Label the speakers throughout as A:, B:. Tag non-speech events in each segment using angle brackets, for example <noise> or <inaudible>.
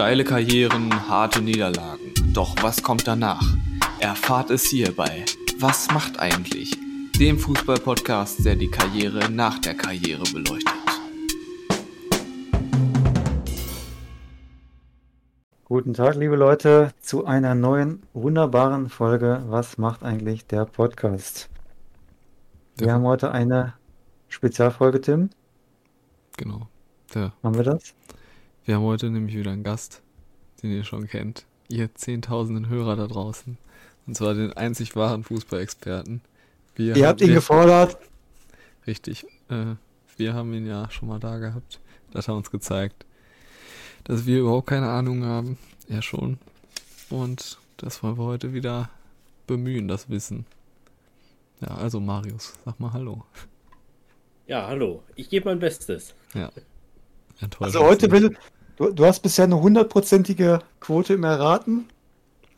A: Steile Karrieren, harte Niederlagen. Doch was kommt danach? Erfahrt es hierbei. Was macht eigentlich? Dem Fußball-Podcast, der die Karriere nach der Karriere beleuchtet.
B: Guten Tag, liebe Leute, zu einer neuen wunderbaren Folge Was macht eigentlich der Podcast? Wir
A: Ja.
B: haben heute eine Spezialfolge, Tim.
A: Genau. Ja.
B: Haben wir das?
A: Wir haben heute nämlich wieder einen Gast, den ihr schon kennt. Ihr zehntausenden Hörer da draußen. Und zwar den einzig wahren Fußballexperten. Wir
B: Ihr habt ihn
A: wir-
B: gefordert.
A: Richtig. Äh, wir haben ihn ja schon mal da gehabt. Das hat uns gezeigt, dass wir überhaupt keine Ahnung haben. Er schon. Und das wollen wir heute wieder bemühen, das Wissen. Ja, also Marius, sag mal Hallo.
C: Ja, hallo. Ich gebe mein Bestes.
A: Ja.
B: Also heute will, du, du hast bisher eine hundertprozentige Quote im Erraten.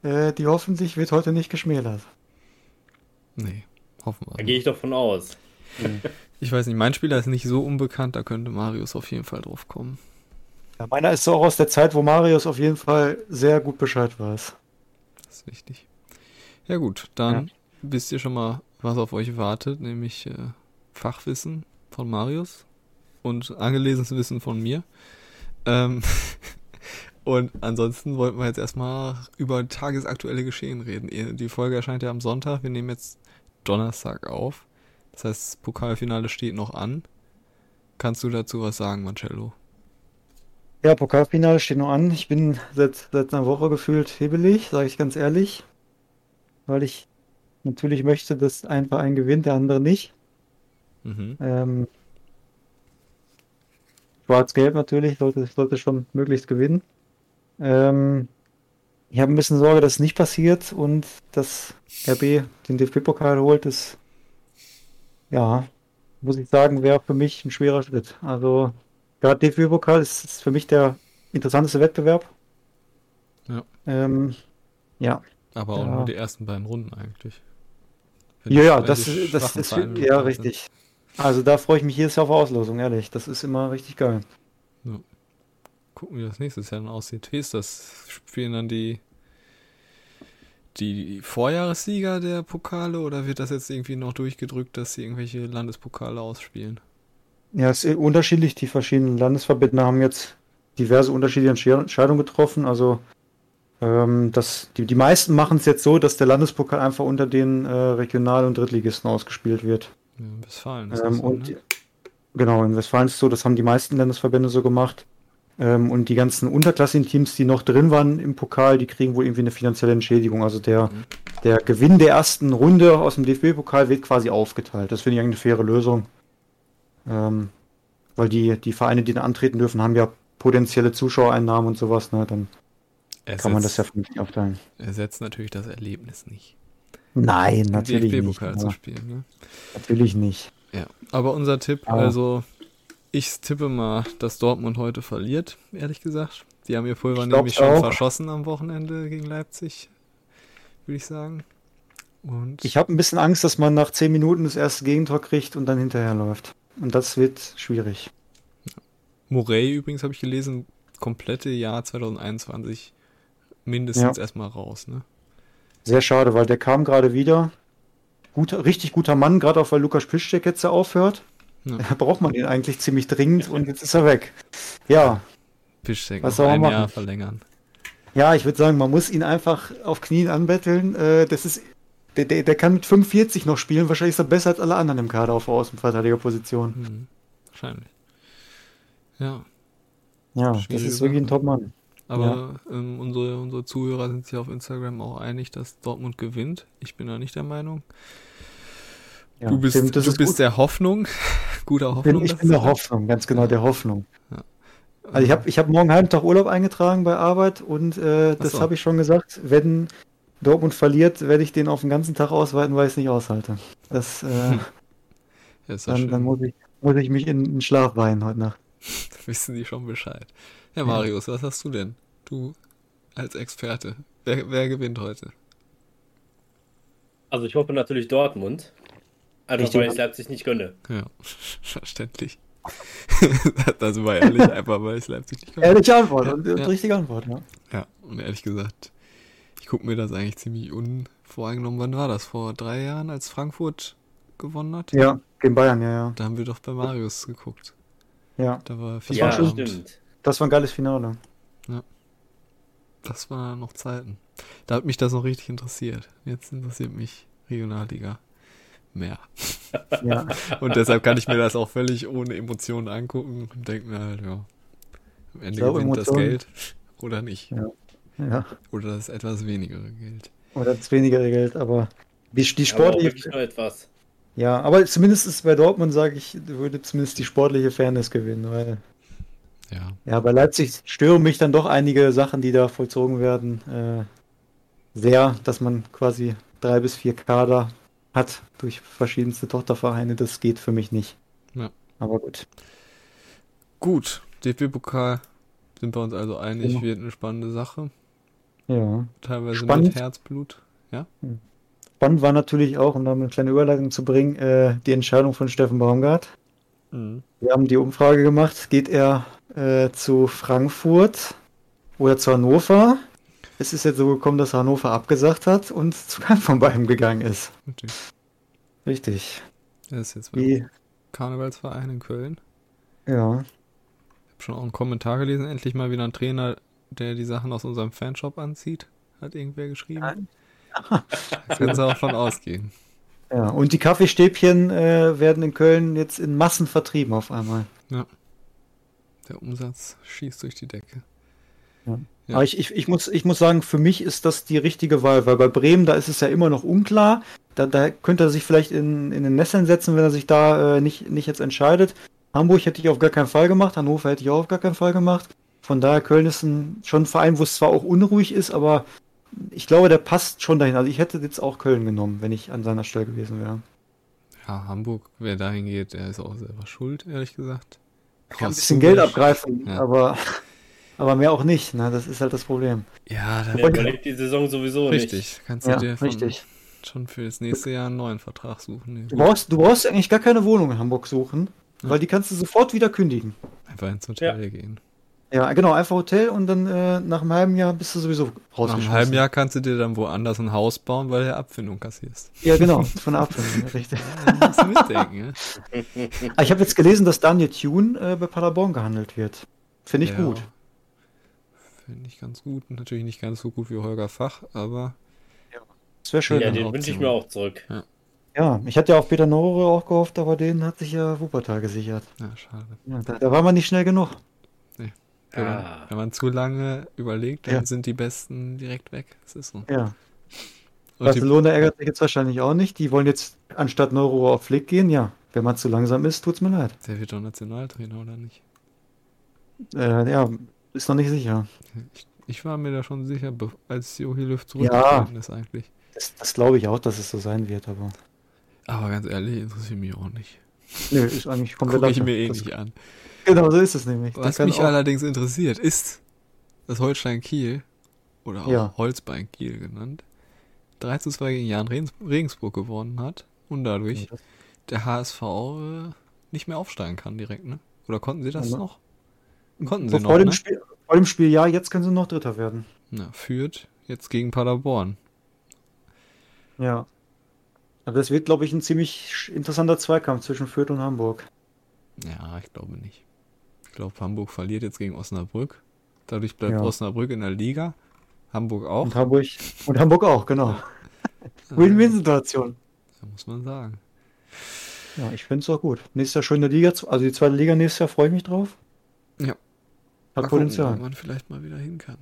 B: Äh, die hoffentlich wird heute nicht geschmälert.
A: Nee, hoffen wir.
C: Da gehe ich doch von aus.
A: Ich weiß nicht, mein Spieler ist nicht so unbekannt, da könnte Marius auf jeden Fall drauf kommen.
B: Ja, meiner ist so auch aus der Zeit, wo Marius auf jeden Fall sehr gut Bescheid weiß.
A: Das ist wichtig. Ja gut, dann wisst ihr schon mal, was auf euch wartet, nämlich äh, Fachwissen von Marius und angelesenes Wissen von mir. Ähm, <laughs> und ansonsten wollten wir jetzt erstmal über tagesaktuelle Geschehen reden. Die Folge erscheint ja am Sonntag, wir nehmen jetzt Donnerstag auf. Das heißt, das Pokalfinale steht noch an. Kannst du dazu was sagen, Marcello?
B: Ja, Pokalfinale steht noch an. Ich bin seit, seit einer Woche gefühlt hebelig, sage ich ganz ehrlich. Weil ich natürlich möchte, dass ein Verein gewinnt, der andere nicht.
A: Mhm.
B: Ähm, Schwarz-Gelb natürlich, sollte, sollte schon möglichst gewinnen. Ähm, ich habe ein bisschen Sorge, dass es nicht passiert und dass RB den DFB-Pokal holt. Das, ja, muss ich sagen, wäre für mich ein schwerer Schritt. Also, gerade DFB-Pokal ist, ist für mich der interessanteste Wettbewerb.
A: Ja.
B: Ähm, ja.
A: Aber auch
B: Ja.
A: nur die ersten beiden Runden eigentlich. Wenn
B: Ja, ja, das, das ist ja
A: dabei sind.
B: Also da freue ich mich jedes Jahr auf Auslosung, ehrlich. Das ist immer richtig geil.
A: Gucken, wie das nächstes Jahr dann aussieht. Wie ist das? Spielen dann die, die Vorjahressieger der Pokale oder wird das jetzt irgendwie noch durchgedrückt, dass sie irgendwelche Landespokale ausspielen?
B: Ja, es ist unterschiedlich. Die verschiedenen Landesverbände haben jetzt diverse unterschiedliche Entsche- Entscheidungen getroffen. Also ähm, das, die, die meisten machen es jetzt so, dass der Landespokal einfach unter den äh, Regional- und Drittligisten ausgespielt wird.
A: Ja, in Westfalen ist
B: Ähm,
A: das so,
B: und
A: ne?
B: genau, in Westfalen ist es so, das haben die meisten Landesverbände so gemacht. Ähm, und die ganzen unterklassigen Teams, die noch drin waren im Pokal, die kriegen wohl irgendwie eine finanzielle Entschädigung. Also der,
A: Mhm.
B: der Gewinn der ersten Runde aus dem DFB-Pokal wird quasi aufgeteilt. Das finde ich eigentlich eine faire Lösung. Ähm, weil die, die Vereine, die da antreten dürfen, haben ja potenzielle Zuschauereinnahmen und sowas. Ne? Dann kann man das ja
A: Ersetzt-
B: vernünftig aufteilen.
A: ersetzt natürlich das Erlebnis nicht.
B: Nein, natürlich nicht.
A: DFB-Pokal zu
B: Ja,
A: spielen, ne?
B: natürlich nicht.
A: Ja, aber unser Tipp,
B: Aber-
A: also ich tippe mal, dass Dortmund heute verliert, ehrlich gesagt. Die haben ihr Pulver nämlich schon
B: auch.
A: verschossen am Wochenende gegen Leipzig, würde ich sagen. Und
B: Ich habe ein bisschen Angst, dass man nach 10 Minuten das erste Gegentor kriegt und dann hinterherläuft. Und das wird schwierig.
A: Morey übrigens habe ich gelesen, komplette Jahr 2021 mindestens erstmal raus, ne?
B: Sehr schade, weil der kam gerade wieder. Guter, richtig guter Mann, gerade auch weil Lukas Piszczek jetzt ja aufhört.
A: Ja. <laughs>
B: Da braucht man ihn eigentlich ziemlich dringend und jetzt ist er weg. Ja,
A: Piszczek
B: Was soll man machen?
A: Jahr verlängern.
B: ja, ich würde sagen, man muss ihn einfach auf Knien anbetteln. Äh, das ist, der, der, der kann mit 45 noch spielen. Wahrscheinlich ist er besser als alle anderen im Kader auf der Außenverteidigerposition.
A: Hm, wahrscheinlich. Ja,
B: Ja, das
A: Schwierige
B: ist wirklich ein. Top-Mann.
A: Aber ähm, unsere, unsere Zuhörer sind sich auf Instagram auch einig, dass Dortmund gewinnt. Ich bin da nicht der Meinung.
B: Ja,
A: du bist,
B: Tim, das
A: du
B: ist
A: bist der Hoffnung, <laughs> guter Hoffnung.
B: ich bin der. Hoffnung, ganz genau, der Hoffnung.
A: Ja.
B: Also ich habe ich hab morgen einen halben Tag Urlaub eingetragen bei Arbeit und äh, das
A: so.
B: habe ich schon gesagt. Wenn Dortmund verliert, werde ich den auf den ganzen Tag ausweiten, weil ich es nicht aushalte. Das, äh, <laughs>
A: Ja, ja
B: dann, dann muss, ich, muss ich mich in den Schlaf weinen heute Nacht. <laughs>
A: wissen die schon Bescheid. Ja, Marius, was hast du denn? Du als Experte. Wer, wer gewinnt heute?
C: Also ich hoffe natürlich Dortmund. Einfach
B: Richtig.
C: weil ich Leipzig nicht gönne.
A: Ja, <laughs> verständlich. <laughs> das war ehrlich, <laughs> einfach weil ich Leipzig nicht kann.
B: Ehrliche Antwort und, und
A: Ja.
B: richtige Antwort, ja.
A: Ja, und ehrlich gesagt, ich gucke mir das eigentlich ziemlich unvoreingenommen. Wann war das? Vor drei Jahren, als Frankfurt gewonnen hat?
B: Ja, gegen Bayern, ja, ja.
A: Da haben wir doch bei Marius geguckt.
B: Ja,
A: Da war
B: Das
A: viel
C: ja,
B: war schon-
C: stimmt.
B: das war ein geiles Finale.
A: Das war noch Zeiten. Da hat mich das noch richtig interessiert. Jetzt interessiert mich Regionalliga mehr.
B: Ja, <laughs>
A: Und deshalb kann ich mir das auch völlig ohne Emotionen angucken und denke mir halt, ja, am Ende
B: glaube,
A: gewinnt das
B: Emotionen-
A: Geld oder nicht.
B: Ja. ja.
A: Oder das etwas wenigere Geld.
B: Oder das weniger Geld, aber die, die
C: Aber auch
B: sportliche.
C: wirklich nur etwas.
B: Ja, aber zumindest ist bei Dortmund, sage ich, würde zumindest die sportliche Fairness gewinnen, weil
A: Ja,
B: ja, bei Leipzig stören mich dann doch einige Sachen, die da vollzogen werden, äh, sehr, dass man quasi drei bis vier Kader hat durch verschiedenste Tochtervereine. Das geht für mich nicht.
A: Ja.
B: Aber gut.
A: gut. DFB-Pokal sind wir uns also einig,
B: Genau.
A: wird eine spannende Sache.
B: Ja.
A: Teilweise
B: Spannend.
A: mit Herzblut. Ja,
B: Spannend war natürlich auch, um da eine kleine Überleitung zu bringen, äh, die Entscheidung von Steffen Baumgart. Wir haben die Umfrage gemacht. Geht er äh, zu Frankfurt oder zu Hannover? Es ist jetzt so gekommen, dass Hannover abgesagt hat und zu keinem <laughs> von beiden gegangen ist.
A: Okay.
B: Richtig.
A: Er ist jetzt beim
B: Wie,
A: Karnevalsverein in Köln.
B: ja.
A: Ich habe schon auch einen Kommentar gelesen. Endlich mal wieder ein Trainer, der die Sachen aus unserem Fanshop anzieht. Hat irgendwer geschrieben. Da können sie auch von ausgehen.
B: ja. Und die Kaffeestäbchen äh, werden in Köln jetzt in Massen vertrieben auf einmal.
A: Der Umsatz schießt durch die Decke. Ja.
B: Aber ich, ich, ich, muss, ich muss sagen, für mich ist das die richtige Wahl, weil bei Bremen, da ist es ja immer noch unklar. Da, da könnte er sich vielleicht in, in den Nesseln setzen, wenn er sich da äh, nicht, nicht jetzt entscheidet. Hamburg hätte ich auf gar keinen Fall gemacht, Hannover hätte ich auch auf gar keinen Fall gemacht. Von daher, Köln ist ein, schon ein Verein, wo es zwar auch unruhig ist, aber ich glaube, der passt schon dahin. Also ich hätte jetzt auch Köln genommen, wenn ich an seiner Stelle gewesen wäre.
A: Ja, Hamburg, wer dahin geht, der ist auch selber schuld, ehrlich gesagt.
B: Kann ein bisschen Geld abgreifen,
A: Ja.
B: aber, aber mehr auch nicht. Ne? Das ist halt das Problem.
A: Ja, da
C: Der überlebt die Saison sowieso nicht.
A: richtig. Kannst du
B: Ja,
A: dir von,
B: richtig.
A: schon für das nächste Jahr einen neuen Vertrag suchen.
B: Du brauchst, du brauchst eigentlich gar keine Wohnung in Hamburg suchen,
A: Ja.
B: weil die kannst du sofort wieder kündigen.
A: Einfach ins Hotel gehen.
B: Ja, genau, einfach Hotel und dann äh, nach einem halben Jahr bist du sowieso
A: Nach
B: rausgeschmissen.
A: einem halben Jahr kannst du dir dann woanders ein Haus bauen, weil du Abfindung kassierst.
B: Ja, genau, von der Abfindung, richtig. <laughs>
A: Ja, musst du mitdenken, ne?
B: Ich habe jetzt gelesen, dass Daniel Thune äh, bei Paderborn gehandelt wird. Finde ich
A: Ja,
B: gut.
A: Finde ich ganz gut. Natürlich nicht ganz so gut wie Holger Fach, aber
B: Das wäre schön.
C: Ja,
B: Ja,
C: den wünsche ich mir auch zurück.
B: ich hatte ja auf Peter Nore auch gehofft, aber den hat sich ja Wuppertal gesichert.
A: ja, schade.
B: Ja, da, da war man nicht schnell genug.
A: Wenn, man,
C: Ah.
A: wenn man zu lange überlegt, dann
B: Ja.
A: sind die Besten direkt weg. Das ist so.
B: Ja.
A: Und die,
B: Barcelona ärgert sich jetzt wahrscheinlich auch nicht. Die wollen jetzt anstatt Neuro auf Flick gehen. Ja, wenn man zu langsam ist, tut's mir leid.
A: der wird doch Nationaltrainer, oder nicht?
B: Äh, ja, ist noch nicht sicher.
A: Ich, ich war mir da schon sicher, als Jogi Löw zurückgetreten ist eigentlich.
B: Das, das glaube ich auch, dass es so sein wird, aber.
A: Aber ganz ehrlich, interessiert mich auch nicht.
B: Nö, ist eigentlich komplett
A: Gucke ich mir eh
B: Das-
A: nicht an. <laughs>
B: Genau, so ist es nämlich.
A: Was mich allerdings interessiert, ist, dass Holstein Kiel, oder auch
B: Ja.
A: Holzbein Kiel genannt, 3 zu 2 gegen Jan Regens- Regensburg gewonnen hat und dadurch
B: Ja,
A: der HSV äh, nicht mehr aufsteigen kann direkt, ne? Oder konnten sie das
B: Ja, ne?
A: noch? Konnten sie
B: vor,
A: noch,
B: dem
A: ne?
B: Spiel, vor dem Spiel, ja, jetzt können sie noch Dritter werden.
A: Na, führt jetzt gegen Paderborn.
B: Ja. Aber das wird, glaube ich, ein ziemlich interessanter Zweikampf zwischen Fürth und Hamburg.
A: Ja, ich glaube nicht. Ich glaube, Hamburg verliert jetzt gegen Osnabrück. Dadurch bleibt
B: Ja.
A: Osnabrück in der Liga. Hamburg auch.
B: Und Hamburg, und Hamburg auch, genau. <laughs> Win-Win-Situation.
A: Da muss man sagen.
B: Ja, ich finde es auch gut. Nächstes Jahr schöne Liga, zu- also die zweite Liga nächstes Jahr freue ich mich drauf.
A: Ja.
B: Hat
A: Mal
B: Potenzial.
A: wo man vielleicht mal wieder hin kann.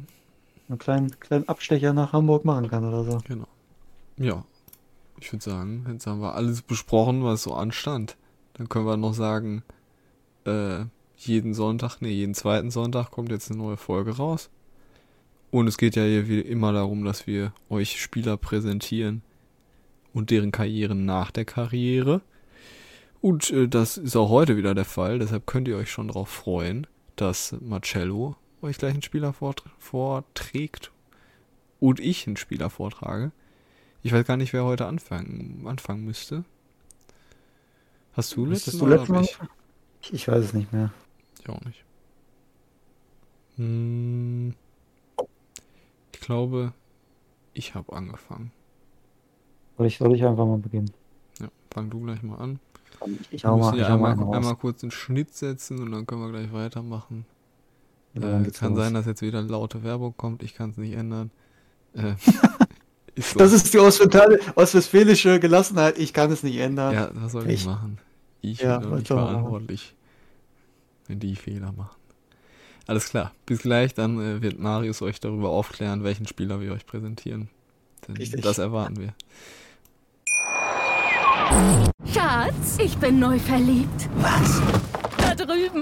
B: Einen kleinen, kleinen Abstecher nach Hamburg machen kann oder so.
A: Genau. Ja. Ich würde sagen, jetzt haben wir alles besprochen, was so anstand. Dann können wir noch sagen, äh, jeden Sonntag, nee, jeden zweiten Sonntag kommt jetzt eine neue Folge raus. Und es geht ja hier wie immer darum, dass wir euch Spieler präsentieren und deren Karrieren nach der Karriere. Und äh, das ist auch heute wieder der Fall, deshalb könnt ihr euch schon darauf freuen, dass Marcello euch gleich einen Spieler vort vorträgt und ich einen Spieler vortrage. Ich weiß gar nicht, wer heute anfangen, anfangen müsste. Hast du letztes Mal? ich?
B: Ich weiß es nicht mehr.
A: Ich auch nicht. Hm, ich glaube, ich habe angefangen.
B: Soll ich, soll ich einfach mal beginnen?
A: Ja, fang du gleich mal an.
B: Ich hau
A: müssen
B: mal, ich hau mal
A: einmal,
B: einen
A: einmal kurz den Schnitt setzen und dann können wir gleich weitermachen.
B: Ja,
A: äh, kann
B: los.
A: sein, dass jetzt wieder laute Werbung kommt. Ich kann es nicht ändern. Äh, <laughs> ist so.
B: Das ist die ostwestfäl- ostwestfälische Gelassenheit. Ich kann es nicht ändern.
A: ja, was soll ich
B: Ich-
A: machen? Ich
B: Ja,
A: bin nicht verantwortlich, die Fehler machen. Alles klar. Bis gleich, dann äh, wird Marius euch darüber aufklären, welchen Spieler wir euch präsentieren. Denn
B: Richtig.
A: das erwarten wir.
D: Schatz, ich bin neu verliebt.
E: Was?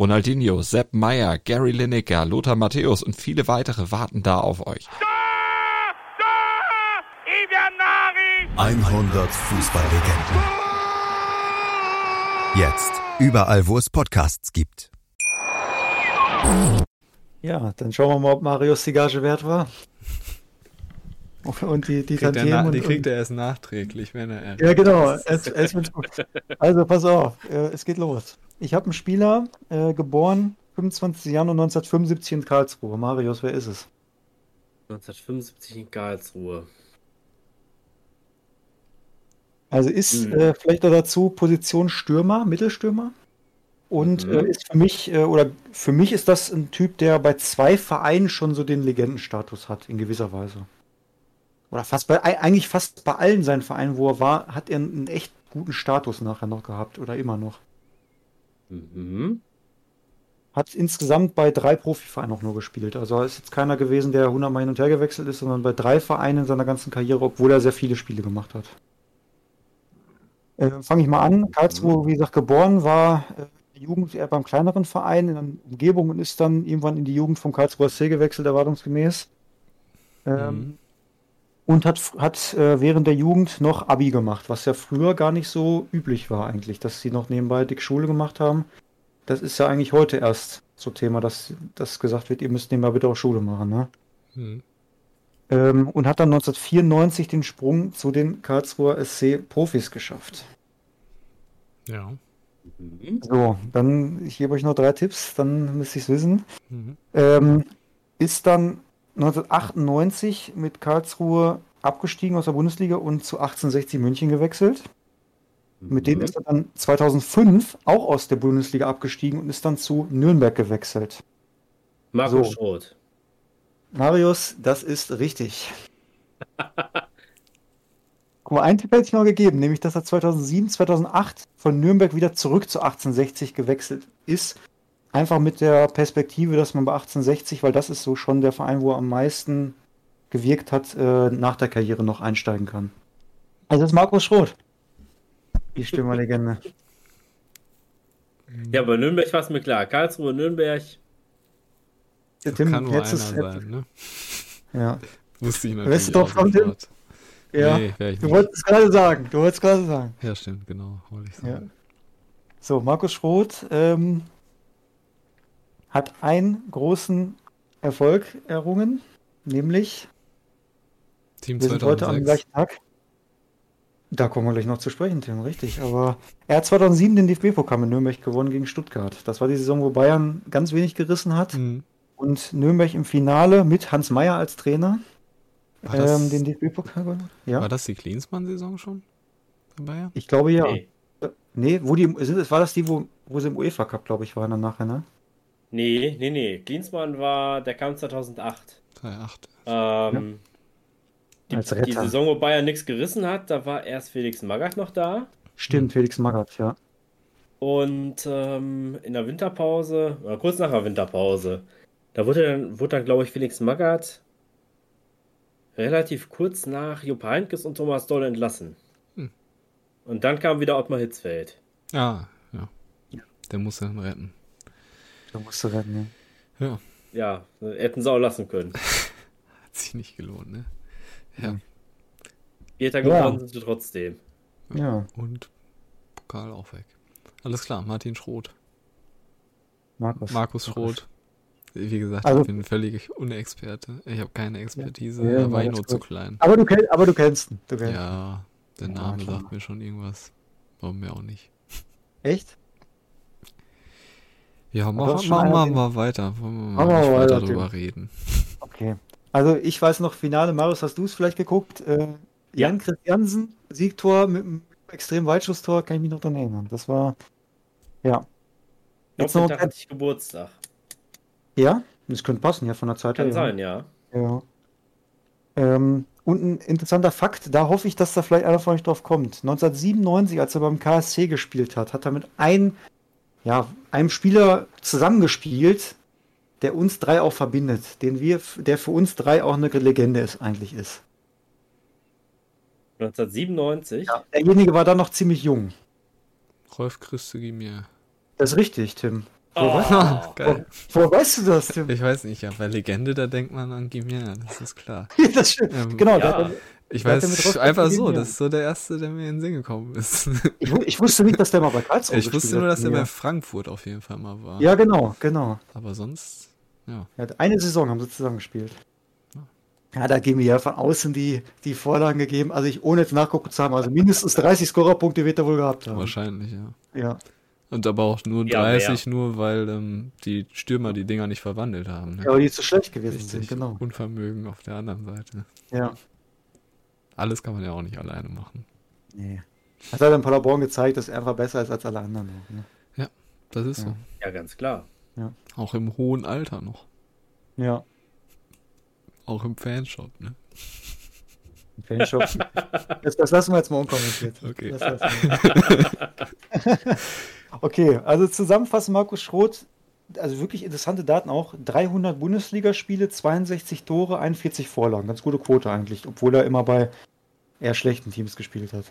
F: Ronaldinho, Sepp Meyer, Gary Lineker, Lothar Matthäus und viele weitere warten da auf euch.
G: 100 Fußballlegenden. Jetzt überall, wo es Podcasts gibt.
B: Ja, dann schauen wir mal, ob Marius die Gage wert war. Und die, die
A: Kriegt er
B: Tantiemen
A: na,
B: und,
A: die kriegt er erst nachträglich, wenn er
B: Ja, genau. Es, es. Also, pass auf. Äh, es geht los. Ich habe einen Spieler, äh, geboren 25. Januar 1975 in Karlsruhe. Marius, wer ist es?
C: 1975 in Karlsruhe.
B: Also ist
C: Hm.
B: äh, vielleicht noch dazu Position Stürmer, Mittelstürmer. Und
C: Mhm.
B: äh, ist für mich, äh, oder für mich ist das ein Typ, der bei zwei Vereinen schon so den Legendenstatus hat, in gewisser Weise. Oder fast bei, ei- eigentlich fast bei allen seinen Vereinen, wo er war, hat er einen echt guten Status nachher noch gehabt oder immer noch.
C: Mhm.
B: Hat insgesamt bei drei Profivereinen auch nur gespielt. Also ist jetzt keiner gewesen, der 100 Mal hin und her gewechselt ist, sondern bei drei Vereinen in seiner ganzen Karriere, obwohl er sehr viele Spiele gemacht hat. Äh, Fange ich mal an. Karlsruhe, wie gesagt, geboren, war äh, Jugend eher beim kleineren Verein in der Umgebung und ist dann irgendwann in die Jugend vom Karlsruher SC gewechselt, erwartungsgemäß. Ähm,
A: Mhm.
B: Und hat, hat äh, während der Jugend noch Abi gemacht, was ja früher gar nicht so üblich war eigentlich, dass sie noch nebenbei dick Schule gemacht haben. Das ist ja eigentlich heute erst so Thema, dass, dass gesagt wird, ihr müsst nebenbei bitte auch Schule machen. Ne?
A: Hm.
B: Ähm, und hat dann 1994 den Sprung zu den Karlsruher SC-Profis geschafft.
A: Ja.
B: So, dann, ich gebe euch noch drei Tipps, dann müsst ihr es wissen.
A: Mhm.
B: Ähm, ist dann 1998 mit Karlsruhe abgestiegen aus der Bundesliga und zu 1860 München gewechselt. Mit denen ist er dann 2005 auch aus der Bundesliga abgestiegen und ist dann zu Nürnberg gewechselt.
C: Marco
B: So.
C: Schroth.
B: Marius, das ist richtig. <laughs> Guck mal, einen Tipp hätte ich noch gegeben, nämlich dass er 2007, 2008 von Nürnberg wieder zurück zu 1860 gewechselt ist. Einfach mit der Perspektive, dass man bei 1860, weil das ist so schon der Verein, wo er am meisten gewirkt hat, äh, nach der Karriere noch einsteigen kann. Also das ist Markus Schroth. Die Stürmerlegende.
C: Ja, bei Nürnberg war es mir klar. Karlsruhe, Nürnberg.
B: Der
A: Kann nur einer
B: jetzt ist-
A: sein, ne?
B: Ja.
A: Wusste ich natürlich
B: du doch
A: auch
B: von dem-
A: sofort.
B: ja.
A: Nee,
B: Du wolltest es gerade sagen. Du wolltest es gerade sagen.
A: Ja, stimmt, genau. Wollte ich
B: Ja.
A: sagen.
B: So, Markus Schroth ähm, hat einen großen Erfolg errungen, nämlich,
A: Team
B: wir sind heute am
A: 2006.
B: gleichen Tag. Da kommen wir gleich noch zu sprechen, Tim, richtig. Aber er hat 2007 den DFB-Pokal in Nürnberg gewonnen gegen Stuttgart. Das war die Saison, wo Bayern ganz wenig gerissen hat.
A: Mhm.
B: Und Nürnberg im Finale mit Hans Meyer als Trainer
A: War das,
B: ähm, den DFB-Pokal gewonnen. hat. Ja,
A: war das die Klinsmann-Saison schon? Bei Bayern?
B: ich glaube ja.
C: Nee.
B: Nee, wo die, sind, war das die, wo, wo sie im UEFA Cup, glaube ich, waren dann nachher, ne?
C: Nee, nee, nee. Klinsmann war, der kam 2008.
A: 2008.
C: Ähm, die,
B: Als
C: die
B: Retter.
C: Saison, wo Bayern nichts gerissen hat, da war erst Felix Magath noch da.
B: Stimmt, Felix Magath, ja.
C: Und ähm, in der Winterpause, oder kurz nach der Winterpause, da wurde dann, wurde dann glaube ich, Felix Magath relativ kurz nach Jupp Heynckes und Thomas Doll entlassen.
A: Hm.
C: Und dann kam wieder Ottmar Hitzfeld.
A: Ah, ja. der muss dann retten.
B: Da musst du retten,
A: Ja,
C: Ja, hätten sie auch lassen können. <laughs>
A: hat sich nicht gelohnt, ne? Ja,
C: Vierter
B: Ja.
C: geworden sind sie trotzdem.
B: ja. Ja,
A: und Pokal auch weg. Alles klar, Martin Schroth.
B: Markus.
A: Markus Schroth. Wie gesagt,
B: Also-
A: ich bin völlig Unexperte. Ich habe keine Expertise,
B: Ja,
A: da war ich nur zu klein.
B: Aber du, kenn, aber du kennst ihn. Du kennst.
A: Ja, der
B: Ja,
A: Name
B: klar.
A: sagt mir schon irgendwas. Warum mir auch nicht.
B: Echt?
A: Ja, mach, mach, mach
B: den-
A: mal weiter. Wollen wir mal
B: Machen wir
A: nicht
B: mal
A: weiter drüber reden. <laughs>
B: Okay. Also ich weiß noch, Finale, Marius, hast du es vielleicht geguckt? Äh, Jan Christiansen, Siegtor mit einem extrem Weitschusstor, kann ich mich noch daran erinnern. Das war, ja. Jetzt noch,
C: hatte ich Geburtstag.
B: ja, das könnte passen, ja, von der Zeit
C: Kann
B: her.
C: sein, ja.
B: Ja. Ähm, und ein interessanter Fakt, da hoffe ich, dass da vielleicht einer von euch drauf kommt. 1997, als er beim KSC gespielt hat, hat er mit ein, ja, einem Spieler zusammengespielt, der uns drei auch verbindet, den wir, der für uns drei auch eine Legende ist, eigentlich ist.
C: 1997.
B: Derjenige war dann noch ziemlich jung.
A: Rolf Christe mir.
B: Das ist richtig, Tim.
C: Oh, <laughs>
A: Geil.
B: Woher weißt du das, Tim?
A: Ich weiß nicht, ja, bei Legende, da denkt man an Gimia, das ist klar. <laughs>
B: das stimmt.
A: Ähm,
B: Genau,
C: ja.
B: der,
A: Ich
B: hat
A: weiß einfach so, das ist so der erste, der mir in den Sinn gekommen ist.
B: ich, ich wusste nicht, dass der mal bei Karlsruhe
A: Ich wusste nur,
B: hat.
A: dass er
B: ja.
A: bei Frankfurt auf jeden Fall mal war.
B: Ja, genau, genau.
A: Aber sonst, ja.
B: Ja, eine Saison haben sie zusammen gespielt. Ja, da geben wir ja von außen die, die Vorlagen gegeben. Also ich, ohne jetzt nachgucken zu haben, also mindestens 30 Scorerpunkte wird er wohl gehabt haben.
A: Wahrscheinlich, ja.
B: Ja.
A: Und aber auch nur
C: Ja,
A: 30, nur weil ähm, die Stürmer die Dinger nicht verwandelt haben. Ne?
B: ja, aber die zu schlecht gewesen
A: Richtig
B: sind, genau.
A: Unvermögen auf der anderen Seite.
B: Ja.
A: Alles kann man ja auch nicht alleine machen.
B: Nee. Das hat in Paderborn gezeigt, dass er einfach besser ist als alle anderen. Auch, ne?
A: Das ist
B: Ja.
A: so.
C: ja, ganz klar.
A: Auch im hohen Alter noch.
B: Ja.
A: Auch im Fanshop, ne?
B: Im Fanshop. <laughs> das, das lassen wir jetzt mal unkommentiert.
A: Okay. <laughs>
B: Okay, also zusammenfassend Markus Schroth, also wirklich interessante Daten auch. 300 Bundesligaspiele, 62 Tore, 41 Vorlagen. Ganz gute Quote eigentlich, obwohl er immer bei eher schlechten Teams gespielt hat.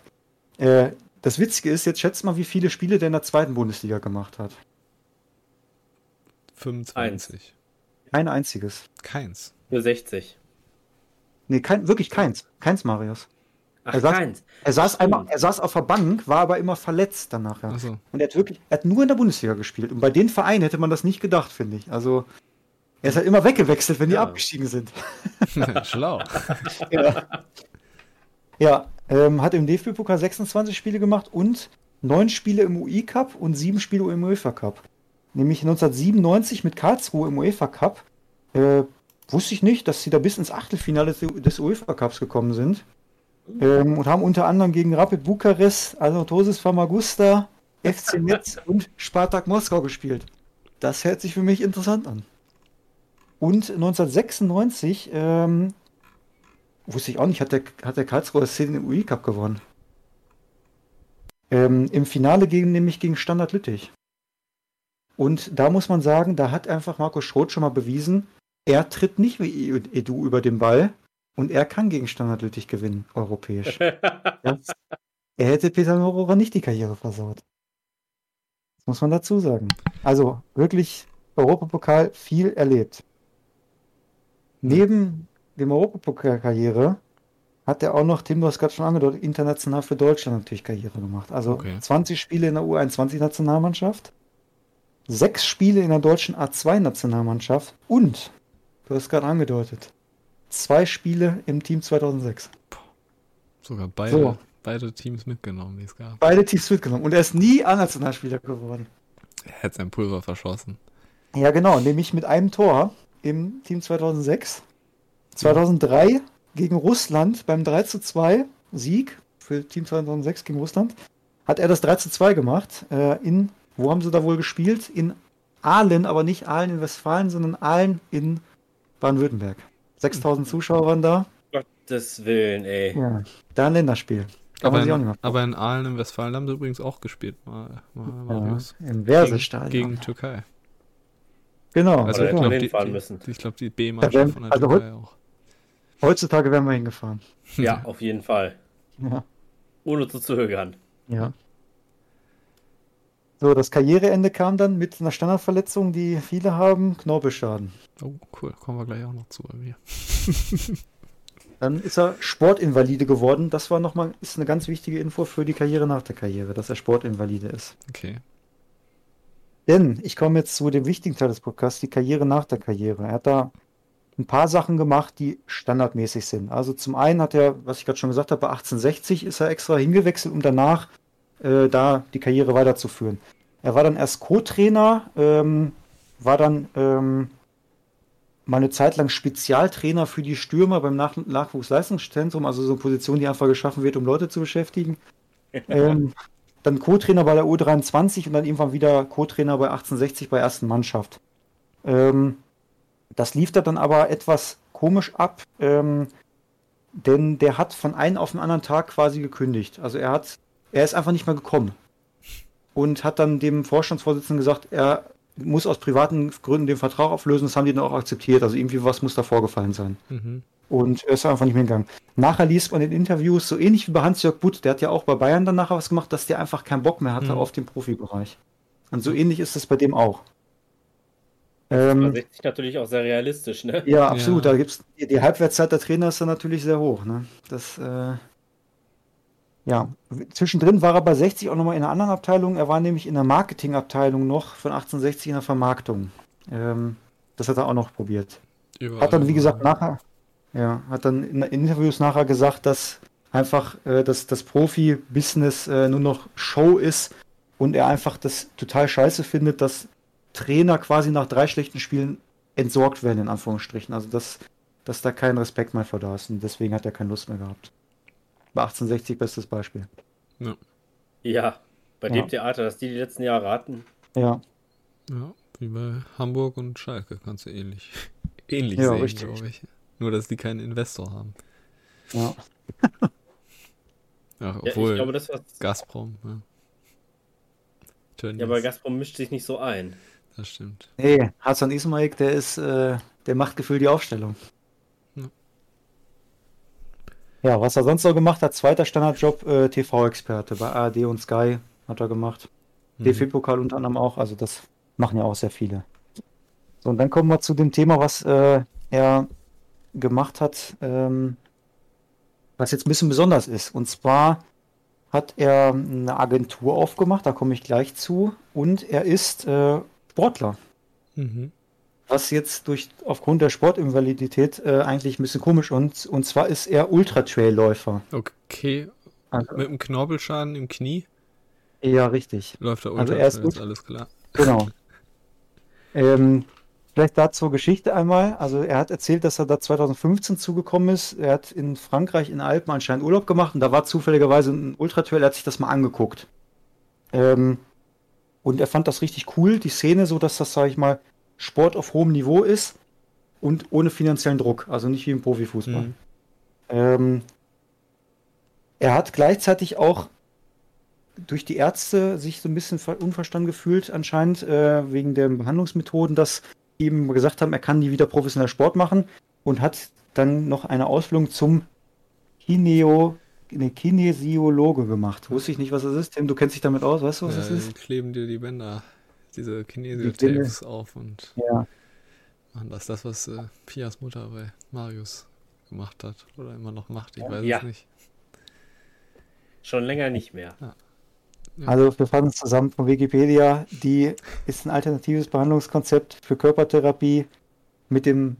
B: Äh, das Witzige ist, jetzt schätzt mal, wie viele Spiele der in der zweiten Bundesliga gemacht hat.
A: 25.
B: Kein einziges.
A: Keins.
C: Nur 60.
B: Nee, kein, wirklich keins. Keins, Marius.
C: Ach,
B: Er sagt-
C: keins.
B: Er saß einmal, er saß auf der Bank, war aber immer verletzt danach. Ja.
A: Achso.
B: Und er hat wirklich, er hat nur in der Bundesliga gespielt. Und bei den Vereinen hätte man das nicht gedacht, finde ich. Also, er ist halt immer weggewechselt, wenn die
C: Ja.
B: abgestiegen sind. <laughs>
A: Schlau. <laughs>
B: ja, ja ähm, hat im DFB-Pokal 26 Spiele gemacht und neun Spiele im UI-Cup und sieben Spiele im UEFA Cup. Nämlich 1997 mit Karlsruhe im UEFA Cup. Äh, wusste ich nicht, dass sie da bis ins Achtelfinale des, des UEFA Cups gekommen sind. Ähm, und haben unter anderem gegen Rapid Bukarest, Anorthosis Famagusta, FC <laughs> Metz und Spartak Moskau gespielt. Das hört sich für mich interessant an. Und 1996, ähm, wusste ich auch nicht, hat der, hat der Karlsruher SC den UI Cup gewonnen. Ähm, Im Finale gegen, nämlich gegen Standard Lüttich. Und da muss man sagen, da hat einfach Markus Schroth schon mal bewiesen, er tritt nicht wie Edu über den Ball und er kann gegen Standard Lüttich gewinnen, europäisch. <laughs> Ja. Er hätte Peter Maurer nicht die Karriere versaut. Das muss man dazu sagen. Also wirklich Europapokal viel erlebt. Neben dem Europapokal-Karriere hat er auch noch, Tim, du hast gerade schon angedeutet, international für Deutschland natürlich Karriere gemacht. Also
A: Okay.
B: 20 Spiele in der U21-Nationalmannschaft, sechs Spiele in der deutschen A2-Nationalmannschaft und, du hast gerade angedeutet, zwei Spiele im Team 2006.
A: Sogar beide,
B: So.
A: beide Teams mitgenommen, die es gab.
B: Beide Teams mitgenommen. Und er ist nie A-Nationalspieler geworden.
A: Er hätte sein Pulver verschossen.
B: Ja, genau, nämlich mit einem Tor im Team 2006. 2003 gegen Russland beim 3 zu 2 Sieg für Team 2006 gegen Russland hat er das 3 zu 2 gemacht. Äh, in, wo haben sie da wohl gespielt? In Aalen, aber nicht Aalen in Westfalen, sondern Aalen in Baden-Württemberg. 6000 Zuschauer waren da.
C: Gottes Willen, ey.
B: Ja, da ein Länderspiel.
A: Aber in, aber in Aalen im Westfalen haben sie übrigens auch gespielt, mal, mal
B: ja. Im
A: Gegen,
B: Versestadion.
A: gegen Türkei.
B: Genau.
A: Also ich glaube, die,
C: hinfahren müssen.
A: die, ich glaub, die B-Mannschaft von der
B: also
A: Türkei auch.
B: Heutzutage wären wir hingefahren.
C: Ja, auf jeden Fall.
B: Ja.
C: Ohne zu zögern.
B: ja. So, das Karriereende kam dann mit einer Standardverletzung, die viele haben, Knorpelschaden.
A: Oh, cool. Kommen wir gleich auch noch zu bei mir. <laughs>
B: Dann ist er Sportinvalide geworden. Das war nochmal, ist eine ganz wichtige Info für die Karriere nach der Karriere, dass er Sportinvalide ist.
A: Okay.
B: Denn ich komme jetzt zu dem wichtigen Teil des Podcasts, die Karriere nach der Karriere. Er hat da ein paar Sachen gemacht, die standardmäßig sind. Also zum einen hat er, was ich gerade schon gesagt habe, bei 1860 ist er extra hingewechselt, um danach äh, da die Karriere weiterzuführen. Er war dann erst Co-Trainer, ähm, war dann ähm, mal eine Zeit lang Spezialtrainer für die Stürmer beim Nach Nachwuchsleistungszentrum, also so eine Position, die einfach geschaffen wird, um Leute zu beschäftigen. <laughs> ähm, dann Co-Trainer bei der U23 und dann irgendwann wieder Co-Trainer bei 1860 bei ersten Mannschaft. Ähm, das lief da dann aber etwas komisch ab, ähm, denn der hat von einem auf den anderen Tag quasi gekündigt. Also er hat, er ist einfach nicht mehr gekommen und hat dann dem Vorstandsvorsitzenden gesagt, er muss aus privaten Gründen den Vertrag auflösen. Das haben die dann auch akzeptiert. Also irgendwie was muss da vorgefallen sein.
A: Mhm.
B: Und er ist einfach nicht mehr gegangen. Nachher liest man in Interviews, so ähnlich wie bei Hans-Jörg Butt, der hat ja auch bei Bayern dann nachher was gemacht, dass der einfach keinen Bock mehr hatte
A: Mhm.
B: auf den Profibereich. Und so ähnlich ist es bei dem auch.
C: Das
B: Ähm,
C: ist natürlich auch sehr realistisch, ne?
B: ja, absolut.
A: Ja.
B: Da gibt's die, die Halbwertszeit der Trainer ist dann natürlich sehr hoch. Ne? Das, äh, ja, zwischendrin war er bei 60 auch nochmal in einer anderen Abteilung. Er war nämlich in der Marketingabteilung noch von 1860 in der Vermarktung. Ähm, das hat er auch noch probiert.
A: Überall
B: Hat dann, wie gesagt, nachher, ja, hat dann in in Interviews nachher gesagt, dass einfach äh, dass das Profi-Business äh, nur noch Show ist und er einfach das total scheiße findet, dass Trainer quasi nach drei schlechten Spielen entsorgt werden, in Anführungsstrichen. Also, dass, dass da kein Respekt mehr vor da ist und deswegen hat er keine Lust mehr gehabt. Bei 1860 bestes Beispiel.
C: Ja, bei
B: Ja.
C: dem Theater, das die die letzten Jahre hatten.
B: Ja,
A: Ja, wie bei Hamburg und Schalke kannst du ähnlich, <laughs> ähnlich
B: Ja,
A: sehen,
B: richtig.
A: glaube ich. Nur, dass die keinen Investor haben.
B: ja. <laughs>
A: Ja,
C: Ja,
A: obwohl
C: ich glaube, das war.
A: Gazprom, ja.
C: Ja, aber Gazprom mischt sich nicht so ein.
A: Das stimmt.
B: Nee, Hasan Ismail, der ist, äh, der macht gefühlt die Aufstellung.
A: Ja.
B: Ja, was er sonst so gemacht hat, zweiter Standardjob, äh, TV-Experte bei ARD und Sky hat er gemacht.
A: Mhm.
B: DFB-Pokal unter anderem auch, also das machen ja auch sehr viele. So, und dann kommen wir zu dem Thema, was äh, er gemacht hat, ähm, was jetzt ein bisschen besonders ist. Und zwar hat er eine Agentur aufgemacht, da komme ich gleich zu, und er ist äh, Sportler.
A: Mhm.
B: Was jetzt durch aufgrund der Sportinvalidität äh, eigentlich ein bisschen komisch und und zwar ist er Ultra-Trail-Läufer.
A: Okay,
B: Also,
A: mit einem Knorpelschaden im Knie
B: ja, richtig.
A: läuft der
B: Also
A: Ultra
B: er ist
A: ist alles klar.
B: Genau. <laughs> ähm, vielleicht dazu Geschichte einmal. Also er hat erzählt, dass er da 2015 zugekommen ist. Er hat in Frankreich in Alpen anscheinend Urlaub gemacht und da war zufälligerweise ein Ultratrail. Er hat sich das mal angeguckt. Ähm, und er fand das richtig cool, die Szene, so dass das, sage ich mal, Sport auf hohem Niveau ist und ohne finanziellen Druck. Also nicht wie im Profifußball.
A: Mhm.
B: Ähm, er hat gleichzeitig auch durch die Ärzte sich so ein bisschen ver- unverstanden gefühlt, anscheinend äh, wegen der Behandlungsmethoden, dass ihm gesagt haben, er kann nie wieder professionell Sport machen und hat dann noch eine Ausbildung zum Kineo, ne, Kinesiologe gemacht. Wusste ich nicht, was das ist. Tim, du kennst dich damit aus, weißt du, was
A: Ja,
B: das
A: die
B: ist?
A: kleben dir die Bänder, diese
B: Die.
A: Kinesio-Tapes auf und
B: Ja.
A: machen das, das was äh, Pias Mutter bei Marius gemacht hat oder immer noch macht, ich weiß
C: Ja.
A: es nicht.
C: Schon länger nicht mehr.
B: Also wir fassen es zusammen von Wikipedia. Die ist ein alternatives Behandlungskonzept für Körpertherapie mit dem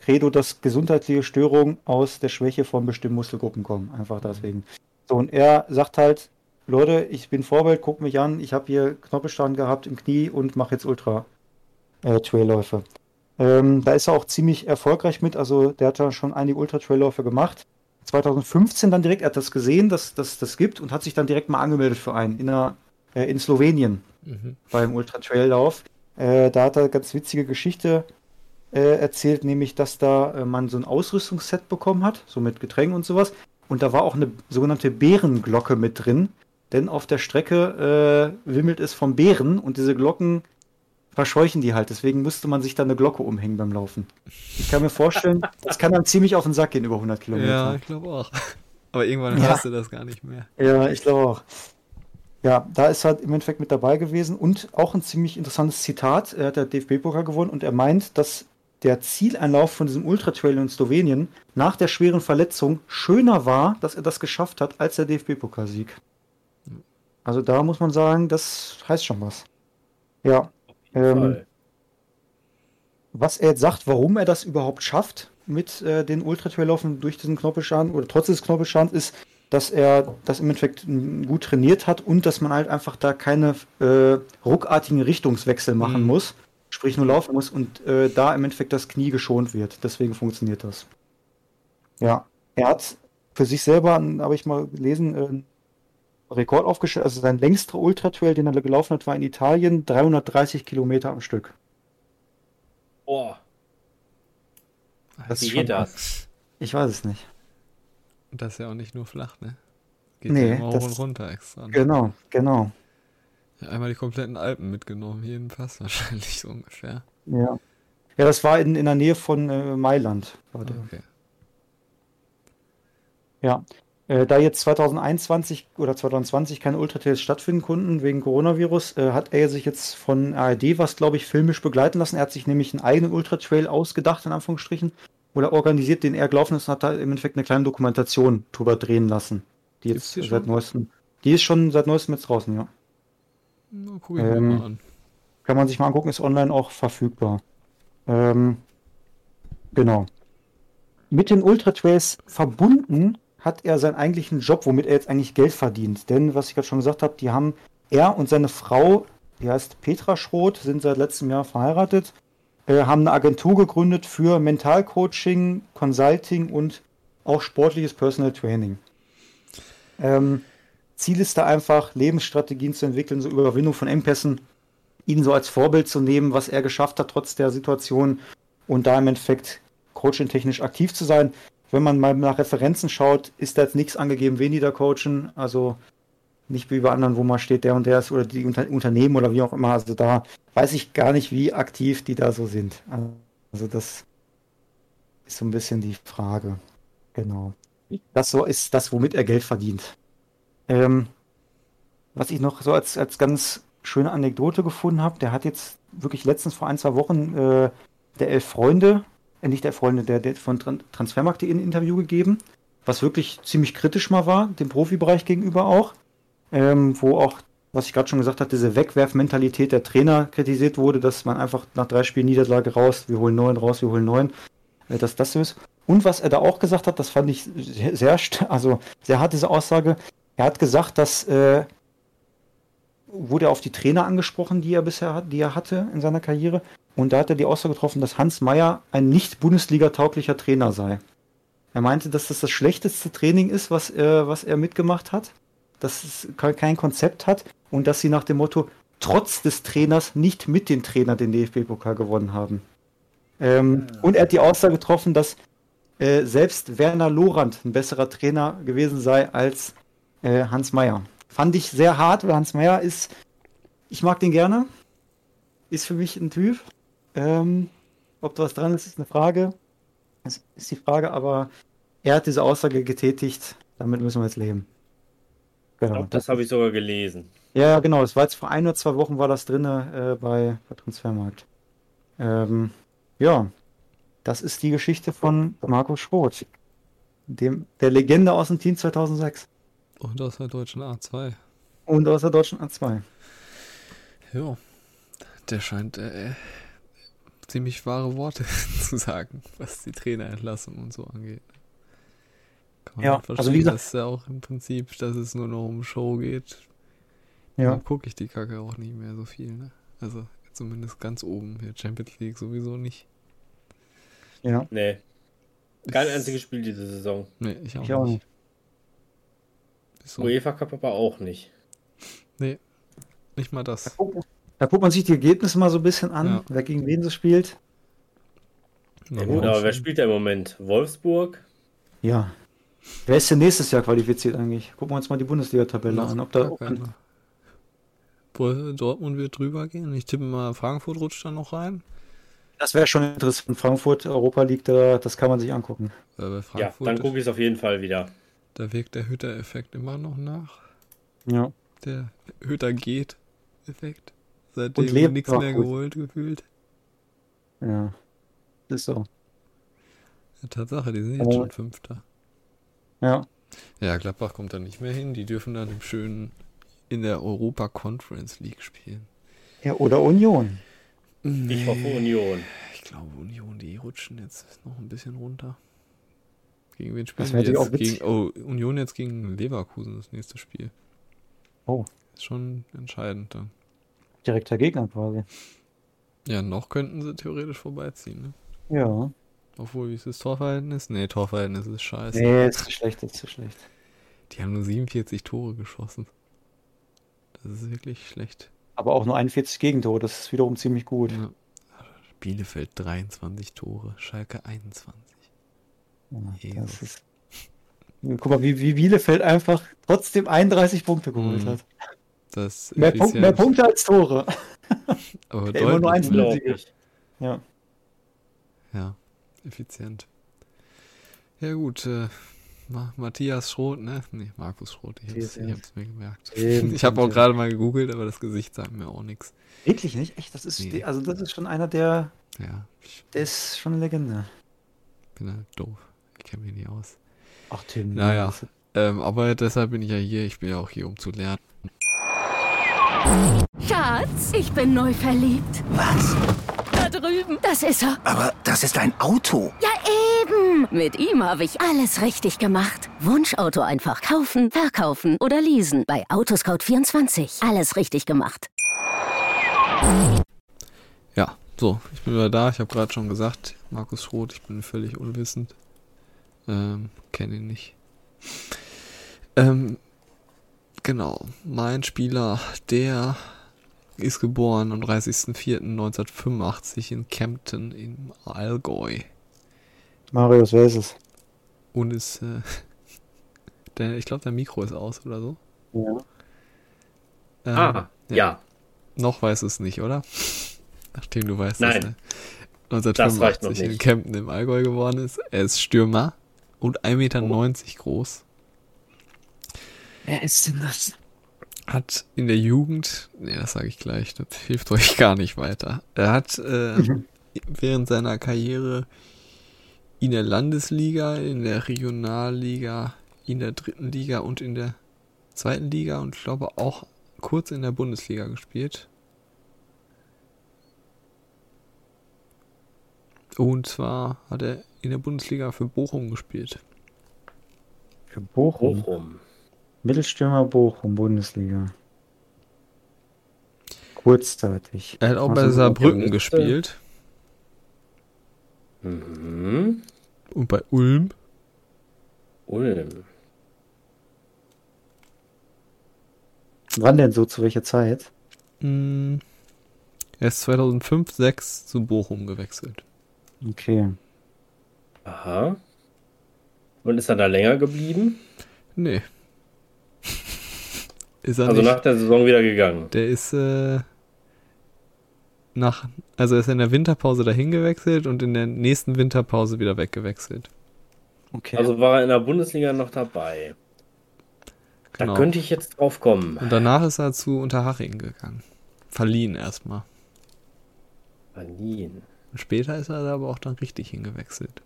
B: Credo, dass gesundheitliche Störungen aus der Schwäche von bestimmten Muskelgruppen kommen. Einfach deswegen. So, und er sagt halt, Leute, ich bin Vorbild, guckt mich an, ich habe hier Knorpelschaden gehabt im Knie und mache jetzt Ultra äh, Trailläufe. Ähm, da ist er auch ziemlich erfolgreich mit, also der hat ja schon einige Ultra Trailläufe gemacht. 2015 dann direkt, er hat das gesehen, dass dass das gibt und hat sich dann direkt mal angemeldet für einen in, der, äh, in Slowenien
A: Mhm.
B: beim Ultra Trail Lauf. Äh, da hat er eine ganz witzige Geschichte äh, erzählt, nämlich dass da äh, man so ein Ausrüstungsset bekommen hat, so mit Getränken und sowas. Und da war auch eine sogenannte Bärenglocke mit drin, denn auf der Strecke äh, wimmelt es von Bären und diese Glocken verscheuchen die halt. Deswegen müsste man sich da eine Glocke umhängen beim Laufen. Ich kann mir vorstellen, <laughs> das kann dann ziemlich auf den Sack gehen über 100
A: Ja,
B: Kilometer.
A: ich glaube auch. Aber irgendwann
B: Ja.
A: hörst du das gar nicht mehr.
B: Ja, ich glaube auch. Ja, da ist er im Endeffekt mit dabei gewesen und auch ein ziemlich interessantes Zitat. Er hat der DFB-Pokal gewonnen und er meint, dass der Zieleinlauf von diesem Ultratrail in Slowenien nach der schweren Verletzung schöner war, dass er das geschafft hat, als der DFB-Pokalsieg. Also da muss man sagen, das heißt schon was. Ja. Ähm, was er jetzt sagt, warum er das überhaupt schafft mit äh, den Ultratrail-Laufen durch diesen Knorpelschaden oder trotz des Knorpelschadens ist, dass er das im Endeffekt gut trainiert hat und dass man halt einfach da keine äh, ruckartigen Richtungswechsel machen
A: Mhm.
B: muss, sprich nur laufen muss und äh, da im Endeffekt das Knie geschont wird. Deswegen funktioniert das. Ja, er hat für sich selber, habe ich mal gelesen, äh, einen Rekord aufgestellt. Also sein längster Ultratrail, den er gelaufen hat, war in Italien 330 Kilometer am Stück.
C: Boah,
B: Das
C: wie
B: ist
C: geht das?
B: Ich weiß es nicht.
A: Und das ist ja auch nicht nur flach, ne? Geht
B: Nee,
A: ja immer hoch und runter extra. ne?
B: Genau, genau.
A: Ja, einmal die kompletten Alpen mitgenommen, jeden Pass <laughs> wahrscheinlich so ungefähr.
B: Ja. Ja, das war in, in der Nähe von äh, Mailand. Der.
A: Okay.
B: Ja. Äh, da jetzt 2021 oder 2020 keine Ultratrails stattfinden konnten wegen Coronavirus, äh, hat er sich jetzt von ARD was, glaube ich, filmisch begleiten lassen. Er hat sich nämlich einen eigenen Ultratrail ausgedacht, in Anführungsstrichen, oder organisiert, den er gelaufen ist und hat da im Endeffekt eine kleine Dokumentation drüber drehen lassen. Die jetzt
A: die
B: seit neuestem. Die ist schon seit neuestem jetzt draußen, ja.
A: Na, guck ich
B: Ähm,
A: mal an.
B: Kann man sich mal angucken, ist online auch verfügbar. Ähm, genau. Mit den Ultratrails verbunden hat er seinen eigentlichen Job, womit er jetzt eigentlich Geld verdient. Denn, was ich gerade schon gesagt habe, die haben, er und seine Frau, die heißt Petra Schroth, sind seit letztem Jahr verheiratet, äh, haben eine Agentur gegründet für Mentalcoaching, Consulting und auch sportliches Personal Training. Ähm, Ziel ist da einfach, Lebensstrategien zu entwickeln, so Überwindung von Engpässen, ihn so als Vorbild zu nehmen, was er geschafft hat trotz der Situation und da im Endeffekt coaching-technisch aktiv zu sein. Wenn man mal nach Referenzen schaut, ist da jetzt nichts angegeben, wen die da coachen. Also nicht wie bei anderen, wo man steht, der und der ist oder die Unter Unternehmen oder wie auch immer. Also da weiß ich gar nicht, wie aktiv die da so sind. Also das ist so ein bisschen die Frage. Genau. Das so ist das, womit er Geld verdient. Ähm, was ich noch so als, als ganz schöne Anekdote gefunden habe, der hat jetzt wirklich letztens vor ein, zwei Wochen äh, der Elf Freunde, äh, nicht der Freunde, der, der von Tran Transfermarkt.de ein Interview gegeben, was wirklich ziemlich kritisch mal war, dem Profibereich gegenüber auch, ähm, wo auch, was ich gerade schon gesagt habe, diese Wegwerfmentalität der Trainer kritisiert wurde, dass man einfach nach drei Spielen Niederlage raus, wir holen neun raus, wir holen neun, äh, dass das so ist. Und was er da auch gesagt hat, das fand ich sehr, sehr, also sehr hart, diese Aussage. Er hat gesagt, dass äh, wurde er auf die Trainer angesprochen, die er bisher hat, die er hatte in seiner Karriere. Und da hat er die Aussage getroffen, dass Hans Meyer ein nicht Bundesliga-tauglicher Trainer sei. Er meinte, dass das das schlechteste Training ist, was, äh, was er mitgemacht hat, dass es ke- kein Konzept hat und dass sie nach dem Motto trotz des Trainers nicht mit dem Trainer den DFB-Pokal gewonnen haben. Ähm, Und er hat die Aussage getroffen, dass äh, selbst Werner Lorand ein besserer Trainer gewesen sei als äh, Hans Meyer. Fand ich sehr hart, weil Hans Meyer ist, ich mag den gerne, ist für mich ein Typ. Ähm, ob da was dran ist, ist eine Frage. Das ist die Frage, aber er hat diese Aussage getätigt, damit müssen wir jetzt leben.
C: Ich
B: Genau.
C: glaube, das habe ich sogar gelesen.
B: Ja, genau, das war jetzt vor ein oder zwei Wochen war das drin äh, bei, bei Transfermarkt. Ähm, ja, das ist die Geschichte von Marco Schroth, dem, der Legende aus dem Team 2006
A: Und aus der deutschen A2.
B: und aus der deutschen A2.
A: Ja, der scheint äh, ziemlich wahre Worte <laughs> zu sagen, was die Trainerentlassung und so angeht. Kann man
B: Ja,
A: halt
B: also wie gesagt-
A: dass ja auch im Prinzip, dass es nur noch um Show geht.
B: Ja.
A: Dann gucke ich die Kacke auch nicht mehr so viel, ne? Also zumindest ganz oben hier Champions League sowieso nicht.
B: Ja,
C: Nee, kein einziges Spiel diese Saison.
A: Nee, ich auch,
B: ich auch
A: nicht. So,
C: UEFA Cup aber auch nicht.
A: nicht mal das.
B: Da guckt man sich die Ergebnisse mal so ein bisschen an,
A: Ja.
B: wer gegen wen so spielt.
C: Ja, gut, aber wer spielt da im Moment? Wolfsburg?
B: Ja. Wer ist denn nächstes Jahr qualifiziert eigentlich? Gucken wir uns mal die Bundesliga-Tabelle an. Ob da,
A: Dortmund wird drüber gehen. Ich tippe mal, Frankfurt rutscht dann noch rein.
B: das wäre schon interessant. Frankfurt, Europa League, da, das kann man sich angucken.
A: Äh, bei
C: Ja, dann gucke ich es auf jeden Fall wieder.
A: Da wirkt der Hütter-Effekt immer noch nach.
B: Ja.
A: Der Hütter geht. Effekt. Seitdem nichts mehr
B: gut.
A: geholt gefühlt.
B: Ja. Ist so.
A: Ja, Tatsache, die sind jetzt
B: Aber-
A: schon Fünfter.
B: Ja.
A: Ja, Gladbach kommt da nicht mehr hin. Die dürfen dann im schönen in der Europa Conference League spielen.
B: Ja, oder Union.
C: Ich hoffe Union.
A: Ich glaube, Union, die rutschen jetzt noch ein bisschen runter. Gegen wen spielen
B: natürlich
A: jetzt? Gegen, oh, Union jetzt gegen Leverkusen, das nächste Spiel.
B: Oh.
A: Ist schon entscheidend dann.
B: Direkter Gegner quasi.
A: Ja, noch könnten sie theoretisch vorbeiziehen, ne?
B: Ja.
A: Obwohl, wie ist das Torverhältnis? Nee, Torverhältnis ist scheiße.
B: Nee, ist zu schlecht, ist zu schlecht.
A: Die haben nur 47 Tore geschossen. Das ist wirklich schlecht.
B: Aber auch nur 41 Gegentore, das ist wiederum ziemlich gut.
A: Ja. Bielefeld 23 Tore, Schalke 21.
B: Ja, das ist... Guck mal, wie, wie Bielefeld einfach trotzdem 31 Punkte geholt
A: Mhm.
B: hat.
A: Das
B: Mehr, Punkt, mehr Punkte als Tore. <laughs>
A: aber
B: Ja, immer nur eins. Ja.
A: Ja, effizient. Ja gut, äh, Ma Matthias Schroth, ne? Nee, Markus Schroth, ich hab's, ich hab's mir gemerkt.
B: Eben, <laughs>
A: Ich habe auch gerade mal gegoogelt, aber das Gesicht sagt mir auch nichts.
B: Wirklich nicht? Echt? Das ist,
A: Nee.
B: also das ist schon einer, der,
A: Ja,
B: der ist schon eine Legende.
A: bin halt doof. Ich kenne mich nicht aus.
B: Ach, Tim.
A: Naja. Ähm, aber deshalb bin ich ja hier. Ich bin ja auch hier, um zu lernen.
D: Schatz, ich bin neu verliebt.
E: Was?
D: Da drüben. Das ist er.
E: Aber das ist ein Auto.
D: Ja, eben. Mit ihm habe ich alles richtig gemacht. Wunschauto einfach kaufen, verkaufen oder leasen. Bei Autoscout24. Alles richtig gemacht.
A: Ja, so, ich bin wieder da. Ich habe gerade schon gesagt, Markus Schroth, ich bin völlig unwissend. Ähm, kenne ihn nicht. Ähm, genau, mein Spieler, der ist geboren am 30.04.1985 in Kempten im Allgäu
B: Marius, wer ist es?
A: und ist, äh, <laughs> der, ich glaube, der Mikro ist aus oder so.
B: Ja.
A: Ähm,
C: Ah, ja.
A: Noch weißt du es nicht, oder? <laughs> Nachdem du weißt,
C: Nein.
A: dass er
C: Das reicht noch
A: 1985 in
C: nicht.
A: Kempten im Allgäu geworden ist. Er ist Stürmer und 1,90 Meter
C: Oh.
A: groß.
B: Wer ist denn das?
A: Hat in der Jugend, nee, das sage ich gleich, das hilft <laughs> euch gar nicht weiter. Er hat äh,
B: Mhm.
A: während seiner Karriere in der Landesliga, in der Regionalliga, in der dritten Liga und in der zweiten Liga und ich glaube auch kurz in der Bundesliga gespielt. Und zwar hat er in der Bundesliga für Bochum gespielt.
B: Für Bochum.
C: Bochum.
B: Mittelstürmer Bochum, Bundesliga. Kurzzeitig.
A: Er hat auch bei Saarbrücken gespielt
C: Mhm.
A: und bei Ulm.
C: Ulm.
B: Wann denn so, zu welcher Zeit?
A: Mm, Er ist 2005, 6 zu Bochum gewechselt.
B: Okay.
C: Aha. Und ist er da länger geblieben?
A: Nee. <laughs> Ist er
C: Also
A: nicht.
C: nach der Saison wieder gegangen.
A: Der ist äh, nach, also er ist in der Winterpause dahin gewechselt und in der nächsten Winterpause wieder weggewechselt.
B: Okay.
C: Also war er in der Bundesliga noch dabei. Da
A: Genau.
C: könnte ich jetzt drauf kommen.
A: Und danach ist er zu Unterhaching gegangen. Verliehen erstmal.
C: Berlin.
A: Und später ist er da aber auch dann richtig hingewechselt.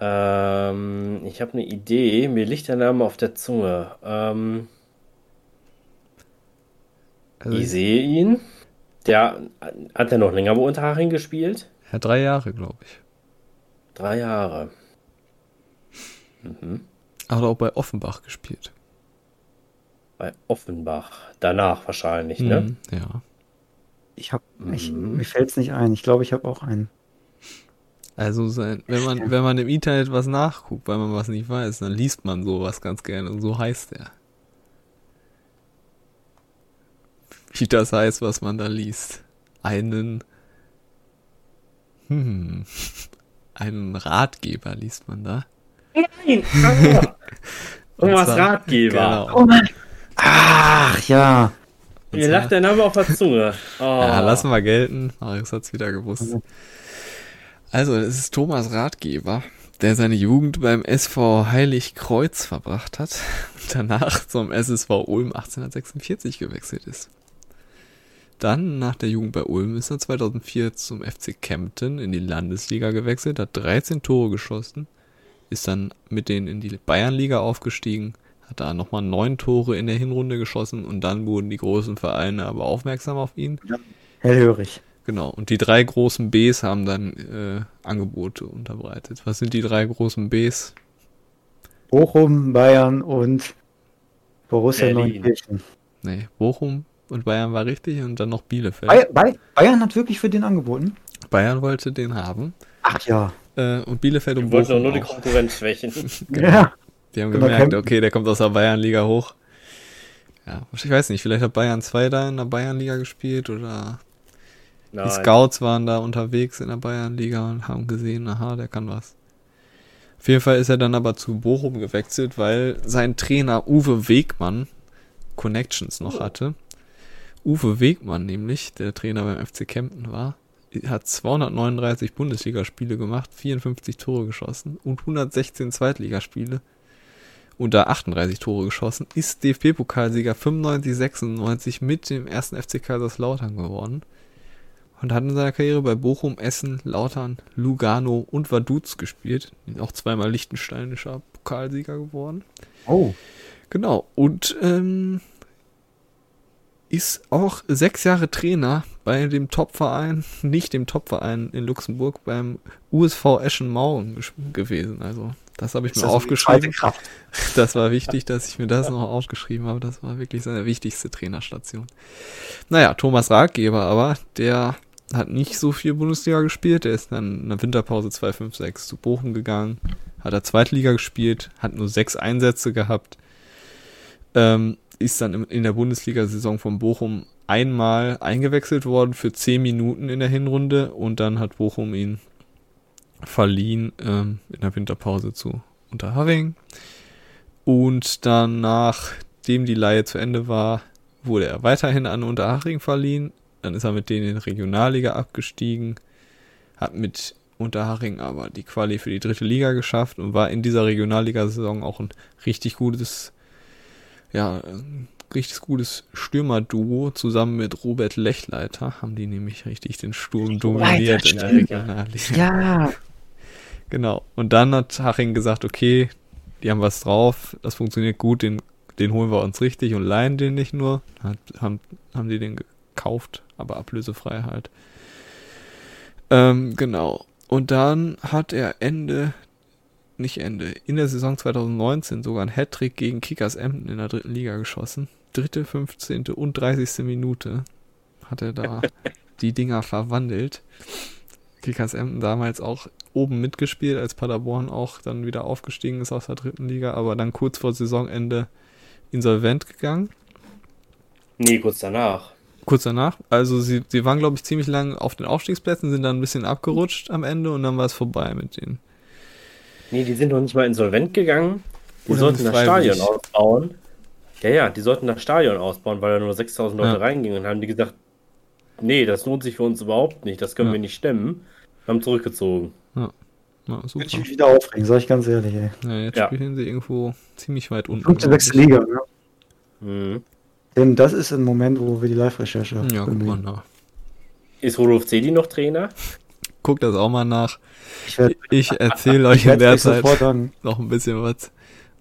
C: Ähm, ich habe eine Idee. Mir liegt der Name auf der Zunge. Ähm,
A: Also
C: ich sehe ihn. Der hat er noch länger bei Unterhaching gespielt?
A: ja, drei Jahre, glaube ich.
C: Drei Jahre. Mhm.
A: Hat auch bei Offenbach gespielt.
C: Bei Offenbach. Danach wahrscheinlich, ne?
A: Mhm, Ja.
B: Ich hab, ich,
C: Mhm.
B: mir fällt's nicht ein. Ich glaube, ich habe auch einen.
A: Also sein, wenn man, wenn man im Internet was nachguckt, weil man was nicht weiß, dann liest man sowas ganz gerne und so heißt er. Wie das heißt, was man da liest. Einen, hm, <laughs> einen Ratgeber liest man da.
C: Nein! <laughs>
A: Und
C: Thomas Ratgeber.
A: Genau.
B: Ach ja.
C: Mir lag der Name auf der Zunge. <laughs> Oh.
A: Ja, lassen wir gelten. Marius hat's wieder gewusst. Also, es ist Thomas Ratgeber. der seine Jugend beim SV Heiligkreuz verbracht hat und danach zum SSV Ulm 1846 gewechselt ist. Dann, nach der Jugend bei Ulm, ist er 2004 zum FC Kempten in die Landesliga gewechselt, hat 13 Tore geschossen, ist dann mit denen in die Bayernliga aufgestiegen, hat da nochmal neun Tore in der Hinrunde geschossen und dann wurden die großen Vereine aber aufmerksam auf ihn.
B: Hellhörig.
A: Genau, und die drei großen Bs haben dann äh, Angebote unterbreitet. Was sind die drei großen Bs?
B: Bochum, Bayern und Borussia. Neunkirchen.
A: Nee, Bochum und Bayern war richtig und dann noch Bielefeld.
B: Bay Bay Bayern hat wirklich für den angeboten?
A: Bayern wollte den haben.
B: Ach ja.
A: Äh, und Bielefeld und
C: Wir wollten doch
A: Bochum
C: nur die. Konkurrenz schwächen. <laughs>
A: Genau.
B: Ja.
A: Die haben gemerkt, okay, der kommt aus der Bayernliga hoch. Ja, ich weiß nicht, vielleicht hat Bayern 2 da in der Bayernliga gespielt oder die
C: Nein.
A: Scouts waren da unterwegs in der Bayernliga und haben gesehen, aha, der kann was. Auf jeden Fall ist er dann aber zu Bochum gewechselt, weil sein Trainer Uwe Wegmann Connections noch hatte. Uwe Wegmann nämlich, der Trainer beim FC Kempten war, hat 239 Bundesligaspiele gemacht, 54 Tore geschossen und 116 Zweitligaspiele da 38 Tore geschossen, ist DFB-Pokalsieger 95-96 mit dem ersten FC Kaiserslautern geworden und hat in seiner Karriere bei Bochum, Essen, Lautern, Lugano und Vaduz gespielt. Auch zweimal liechtensteinischer Pokalsieger geworden.
B: Oh.
A: Genau, und ähm, ist auch sechs Jahre Trainer bei dem Topverein, nicht dem Topverein in Luxemburg, beim USV Eschenmauern gewesen. Also, das habe ich mir
B: das zweite
A: aufgeschrieben. Das war wichtig, dass ich mir das noch aufgeschrieben habe. Das war wirklich seine wichtigste Trainerstation. Naja, Thomas Ratgeber aber, der hat nicht so viel Bundesliga gespielt. Der ist dann in der Winterpause 256 zu Bochum gegangen, hat er Zweitliga gespielt, hat nur sechs Einsätze gehabt, ähm, ist dann in der Bundesliga-Saison von Bochum einmal eingewechselt worden für zehn Minuten in der Hinrunde und dann hat Bochum ihn verliehen ähm, in der Winterpause zu Unterhaching. Und dann, nachdem die Leihe zu Ende war, wurde er weiterhin an Unterhaching verliehen. Dann ist er mit denen in die Regionalliga abgestiegen, hat mit Unterhaching aber die Quali für die dritte Liga geschafft und war in dieser Regionalliga-Saison auch ein richtig gutes, ja, richtig gutes Stürmerduo zusammen mit Robert Lechleiter. Haben die nämlich richtig den Sturm dominiert in der. Regionalliga.
B: Ja. <laughs>
A: Genau. Und dann hat Haching gesagt, okay, die haben was drauf, das funktioniert gut, den, den holen wir uns richtig und leihen den nicht nur. Hat, haben, haben die den gekauft, aber ablösefrei halt. Ähm, genau. Und dann hat er Ende, nicht Ende, in der Saison 2019 sogar ein Hattrick gegen Kickers Emden in der dritten Liga geschossen. Dritte, 15. und 30. Minute hat er da <laughs> die Dinger verwandelt. Kickers Emden damals auch oben mitgespielt, als Paderborn auch dann wieder aufgestiegen ist aus der dritten Liga, aber dann kurz vor Saisonende insolvent gegangen.
C: Nee, kurz danach.
A: Kurz danach. Also sie, sie waren, glaube ich, ziemlich lang auf den Aufstiegsplätzen, sind dann ein bisschen abgerutscht am Ende und dann war es vorbei mit denen.
C: Nee, die sind noch nicht mal insolvent gegangen. Die
A: Oder
C: sollten das. Stadion ausbauen. Ja, ja, die sollten das Stadion ausbauen, weil da nur 6000 Leute
A: Ja.
C: reingingen und haben die gesagt, nee, das lohnt sich für uns überhaupt nicht, das können
A: Ja.
C: wir nicht stemmen. Haben zurückgezogen.
A: Ja,
B: Würde
A: super.
B: ich mich wieder aufregen, sag ich ganz ehrlich, ey.
A: Ja, jetzt
C: Ja.
A: spielen sie irgendwo ziemlich weit unten.
B: Fünfte, sechste
A: ich.
B: Liga, ne?
C: Mhm.
B: Denn das ist ein Moment, wo wir die Live-Recherche
A: Ja, guck mal nach.
C: Ist Rudolf Zedi noch Trainer?
A: Guck das auch mal nach.
B: Ich
A: Ich erzähle <laughs> euch
B: ich
A: in der Zeit noch ein bisschen was.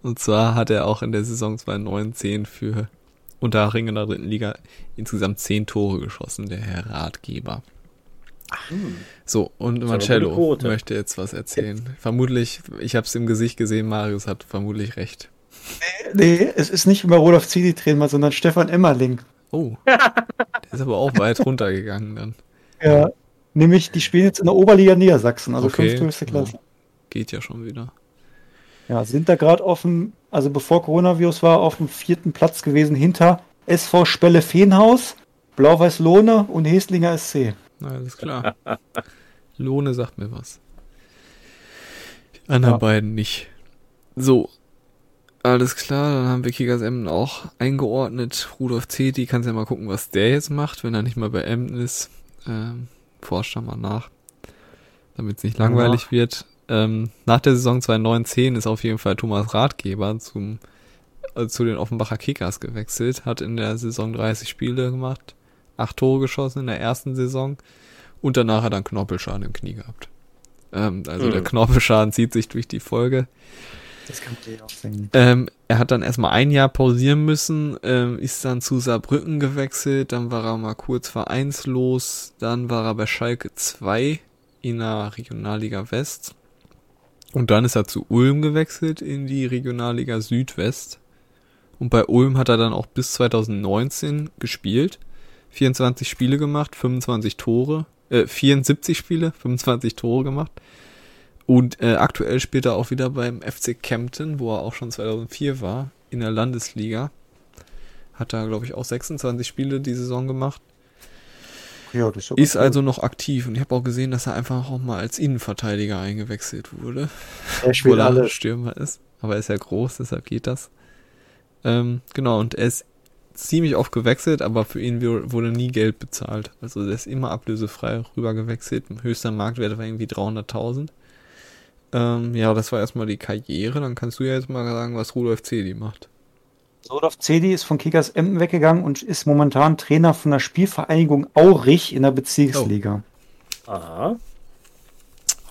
A: Und zwar hat er auch in der Saison 2009-10 für Unterhaching in der dritten Liga insgesamt 10 Tore geschossen, der Herr Ratgeber. So, und Marcello möchte jetzt was erzählen. Vermutlich, ich habe es im Gesicht gesehen, Marius hat vermutlich recht.
B: Nee, es ist nicht immer Rudolf Zidi-Trainer, sondern Stefan Emmerling.
A: Oh, der ist aber auch weit <laughs> runtergegangen dann.
B: Ja. Nämlich, die spielen jetzt in der Oberliga Niedersachsen, also
A: Okay,
B: fünfte höchste Klasse.
A: Geht ja schon wieder.
B: Ja, sind da gerade offen, also bevor Coronavirus war, auf dem vierten Platz gewesen hinter SV Spelle Feenhaus, Blau-Weiß Lohne und Heslinger SC.
A: Na, alles klar. <laughs> Lohne sagt mir was. Die anderen
B: Ja.
A: beiden nicht. So. Alles klar, dann haben wir Kickers Emden auch eingeordnet. Rudolf Zeti, kannst ja mal gucken, was der jetzt macht, wenn er nicht mal bei Emden ist. Ähm, forscht da mal nach. Damit es nicht langweilig wird. ähm, nach der Saison 2009-10 ist auf jeden Fall Thomas Ratgeber zum, äh, zu den Offenbacher Kickers gewechselt, hat in der Saison 30 Spiele gemacht, acht Tore geschossen in der ersten Saison und danach hat er einen Knorpelschaden im Knie gehabt. Ähm, also
C: Mhm.
A: der Knorpelschaden zieht sich durch die Folge.
B: Das kann ich auch sehen.
A: Ähm, er hat dann erstmal ein Jahr pausieren müssen, ähm, ist dann zu Saarbrücken gewechselt, dann war er mal kurz vereinslos, dann war er bei Schalke 2 in der Regionalliga West und dann ist er zu Ulm gewechselt in die Regionalliga Südwest und bei Ulm hat er dann auch bis 2019 gespielt, 24 Spiele gemacht, 25 Tore, äh, 74 Spiele, 25 Tore gemacht und äh, aktuell spielt er auch wieder beim FC Kempten, wo er auch schon 2004 war, in der Landesliga. Hat da, glaube ich, auch 26 Spiele die Saison gemacht.
B: Ja, ist,
A: Ist also noch aktiv und ich habe auch gesehen, dass er einfach auch mal als Innenverteidiger eingewechselt wurde.
B: er spielt
A: Obwohl er
B: alle.
A: Stürmer ist. Aber er ist ja groß, deshalb geht das. Ähm, genau, und er ist ziemlich oft gewechselt, aber für ihn wu- wurde nie Geld bezahlt. Also der ist immer ablösefrei rüber gewechselt. Höchster Marktwert war irgendwie 300.000. Ähm, ja, das war erstmal die Karriere. Dann kannst du ja jetzt mal sagen, was Rudolf Zedi macht.
B: Rudolf Zedi ist von Kickers Emden weggegangen und ist momentan Trainer von der Spielvereinigung Aurich in der Bezirksliga.
C: Aha.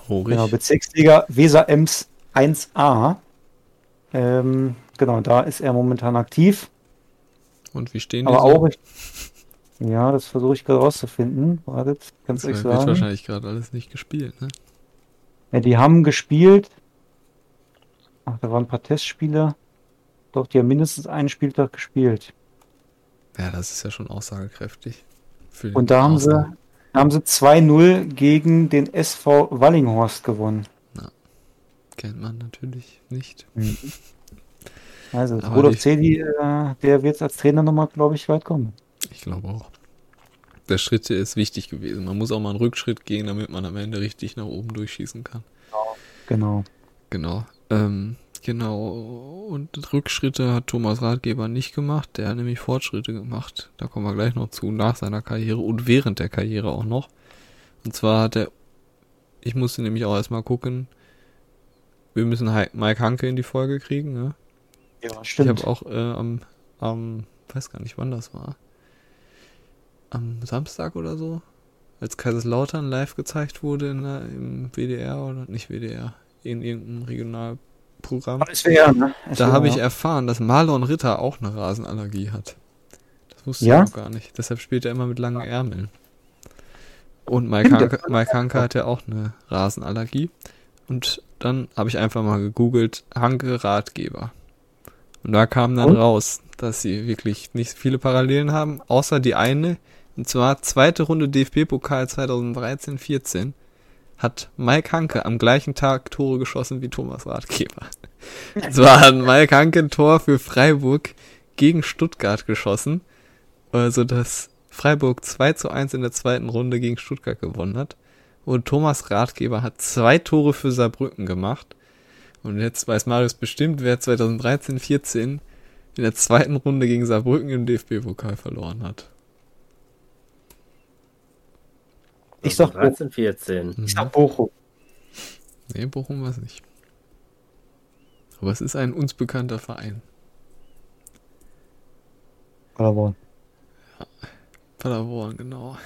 A: Horich.
B: Genau, Bezirksliga Weser Ems 1a. Ähm, genau, da ist er momentan aktiv.
A: Und wie stehen die
B: Aber
A: so?
B: Aurich. Ja, das versuche ich gerade rauszufinden. Wartet, kannst du
A: Das wird
B: sagen?
A: wahrscheinlich gerade alles nicht gespielt, ne?
B: Ja, die haben gespielt. Ach, da waren ein paar Testspiele. Doch, die haben mindestens einen Spieltag gespielt.
A: Ja, das ist ja schon aussagekräftig.
B: Und da haben sie, haben sie 2-0 gegen den SV Wallinghorst gewonnen.
A: Kennt man natürlich nicht.
B: Also
A: Aber
B: Rudolf Zedi, äh, der wird als Trainer nochmal, glaube ich, weit kommen.
A: Ich glaube auch. Der Schritt ist wichtig gewesen. Man muss auch mal einen Rückschritt gehen, damit man am Ende richtig nach oben durchschießen kann.
B: Genau.
A: Genau. Ähm, genau. Und Rückschritte hat Thomas Ratgeber nicht gemacht. Der hat nämlich Fortschritte gemacht. Da kommen wir gleich noch zu, nach seiner Karriere und während der Karriere auch noch. Und zwar hat er, ich musste nämlich auch erstmal gucken, wir müssen Mike Hanke in die Folge kriegen, ne?
B: Ja,
A: Ich
B: stimmt.
A: habe auch äh, am, am, weiß gar nicht wann das war, am Samstag oder so, als Kaiserslautern live gezeigt wurde in der, im WDR oder nicht WDR, in irgendeinem Regionalprogramm.
B: SWR, ne?
A: Da
B: SWR,
A: habe ich erfahren, dass Marlon Ritter auch eine Rasenallergie hat. Das wusste
B: Ja?
A: ich noch gar nicht. Deshalb spielt er immer mit langen Ärmeln. Und Mike Hanke,
B: der-
A: Mike Hanke hat ja auch eine Rasenallergie. Und dann habe ich einfach mal gegoogelt, Hanke Ratgeber. Und da kam dann
B: Und?
A: raus, dass sie wirklich nicht viele Parallelen haben, außer die eine, und zwar zweite Runde DFB-Pokal 2013-14 hat Mike Hanke am gleichen Tag Tore geschossen wie Thomas Ratgeber. Und <laughs> zwar hat Mike Hanke ein Tor für Freiburg gegen Stuttgart geschossen, also dass Freiburg 2 zu 1 in der zweiten Runde gegen Stuttgart gewonnen hat. Und Thomas Ratgeber hat zwei Tore für Saarbrücken gemacht. Und jetzt weiß Marius bestimmt, wer 2013-14 in der zweiten Runde gegen Saarbrücken im DFB-Pokal verloren hat.
B: Ich sag,
C: 13, 14.
B: ich sag Bochum.
A: Nee, Bochum war es nicht. Aber es ist ein uns bekannter Verein.
B: Paderborn.
A: Paderborn, genau.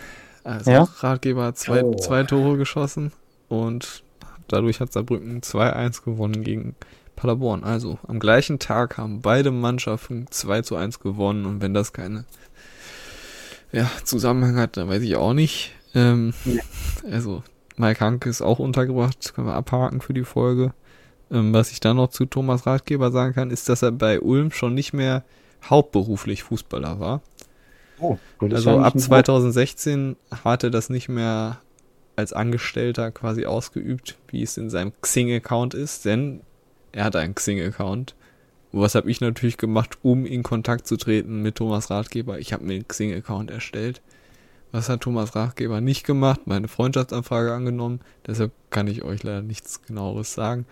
A: Also
B: Ja?
A: Ratgeber hat zwei,
C: Oh.
A: zwei Tore geschossen und dadurch hat Saarbrücken 2-1 gewonnen gegen Paderborn. Also am gleichen Tag haben beide Mannschaften 2 zu 1 gewonnen und wenn das keine ja, Zusammenhang hat, dann weiß ich auch nicht. Ähm,
B: Nee.
A: Also Mike Hanke ist auch untergebracht, können wir abhaken für die Folge. Ähm, was ich dann noch zu Thomas Ratgeber sagen kann, ist, dass er bei Ulm schon nicht mehr hauptberuflich Fußballer war.
B: Oh,
A: Also ab
B: ein
A: 2016 hat er das nicht mehr als Angestellter quasi ausgeübt, wie es in seinem Xing-Account ist, denn er hat einen Xing-Account. Was habe ich natürlich gemacht, um in Kontakt zu treten mit Thomas Ratgeber? Ich habe mir einen Xing-Account erstellt. Was hat Thomas Ratgeber nicht gemacht? Meine Freundschaftsanfrage angenommen. Deshalb kann ich euch leider nichts genaueres sagen.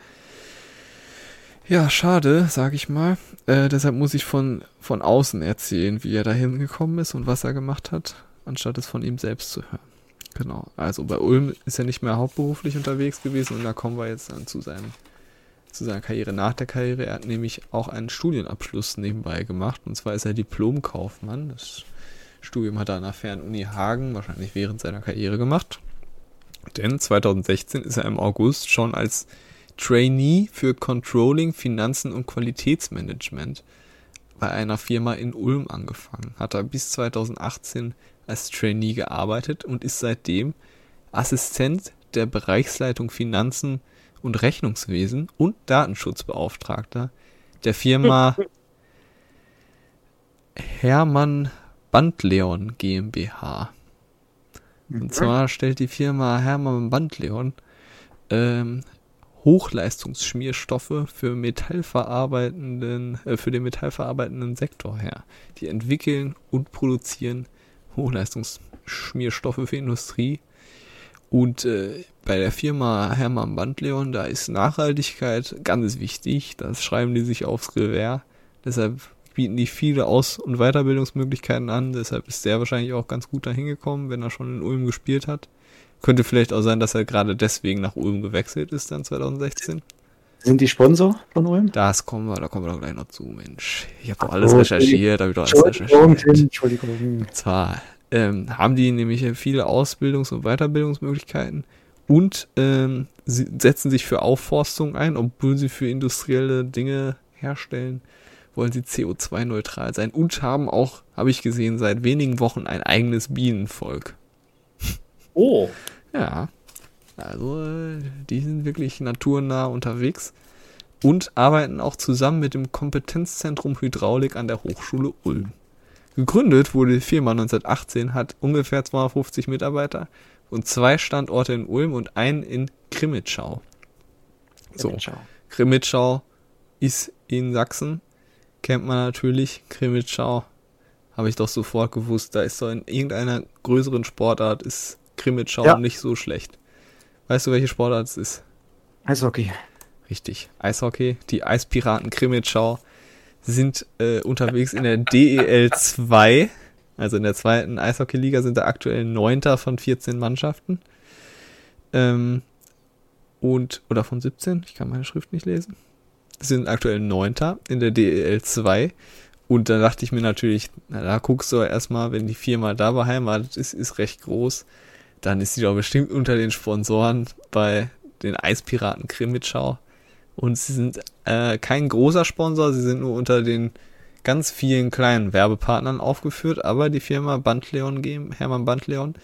A: Ja, schade, sag ich mal. Äh, deshalb muss ich von, von außen erzählen, wie er da hingekommen ist und was er gemacht hat, anstatt es von ihm selbst zu hören. Genau, also bei Ulm ist er nicht mehr hauptberuflich unterwegs gewesen und da kommen wir jetzt dann zu seinem zu seiner Karriere nach der Karriere. Er hat nämlich auch einen Studienabschluss nebenbei gemacht und zwar ist er Diplomkaufmann. Das Studium hat er an der Fernuni Hagen wahrscheinlich während seiner Karriere gemacht. Denn 2016 ist er im August schon als Trainee für Controlling, Finanzen und Qualitätsmanagement bei einer Firma in Ulm angefangen. Hat er bis 2018 als Trainee gearbeitet und ist seitdem Assistent der Bereichsleitung Finanzen und Rechnungswesen und Datenschutzbeauftragter der Firma <laughs> Hermann Bandleon GmbH. Und zwar stellt die Firma Hermann Bandleon ähm, Hochleistungsschmierstoffe für metallverarbeitenden, äh, für den metallverarbeitenden Sektor her. Die entwickeln und produzieren Hochleistungsschmierstoffe für Industrie. Und äh, bei der Firma Hermann Bandleon, da ist Nachhaltigkeit ganz wichtig. Das schreiben die sich aufs Revers. Deshalb bieten die viele Aus- und Weiterbildungsmöglichkeiten an. Deshalb ist der wahrscheinlich auch ganz gut dahin gekommen, wenn er schon in Ulm gespielt hat. Könnte vielleicht auch sein, dass er gerade deswegen nach Ulm gewechselt ist dann 2016.
B: Sind die Sponsor von Ulm?
A: Das kommen wir, da kommen wir doch gleich noch zu, Mensch. Ich habe doch alles recherchiert, habe ich doch alles recherchiert.
B: Entschuldigung.
A: Und zwar ähm, haben die nämlich viele Ausbildungs- und Weiterbildungsmöglichkeiten und ähm, sie setzen sich für Aufforstung ein, obwohl sie für industrielle Dinge herstellen, wollen sie CO2-neutral sein und haben auch, habe ich gesehen, seit wenigen Wochen ein eigenes Bienenvolk.
C: Oh,
A: Ja, also äh, die sind wirklich naturnah unterwegs und arbeiten auch zusammen mit dem Kompetenzzentrum Hydraulik an der Hochschule Ulm. Gegründet wurde die Firma 1918, hat ungefähr 250 Mitarbeiter und zwei Standorte in Ulm und einen in Krimitschau. So. Krimitschau ist in Sachsen, kennt man natürlich. Krimitschau habe ich doch sofort gewusst. Da ist so in irgendeiner größeren Sportart ist Krimitschau
B: Ja.
A: nicht so schlecht. Weißt du, welche Sportart es ist?
B: Eishockey.
A: Richtig, Eishockey. Die Eispiraten Krimitschau sind äh, unterwegs in der DEL 2, also in der zweiten Eishockeyliga sind da aktuell neunter von 14 Mannschaften. Ähm, und, oder von 17, ich kann meine Schrift nicht lesen. Sind aktuell neunter in der DEL 2. Und da dachte ich mir natürlich, na, da guckst du erstmal, wenn die Firma da beheimatet ist, ist recht groß, dann ist sie doch bestimmt unter den Sponsoren bei den Eispiraten Krimitschau. Und sie sind äh, kein großer Sponsor, sie sind nur unter den ganz vielen kleinen Werbepartnern aufgeführt, aber die Firma Bandleon GmbH, Hermann Bandleon,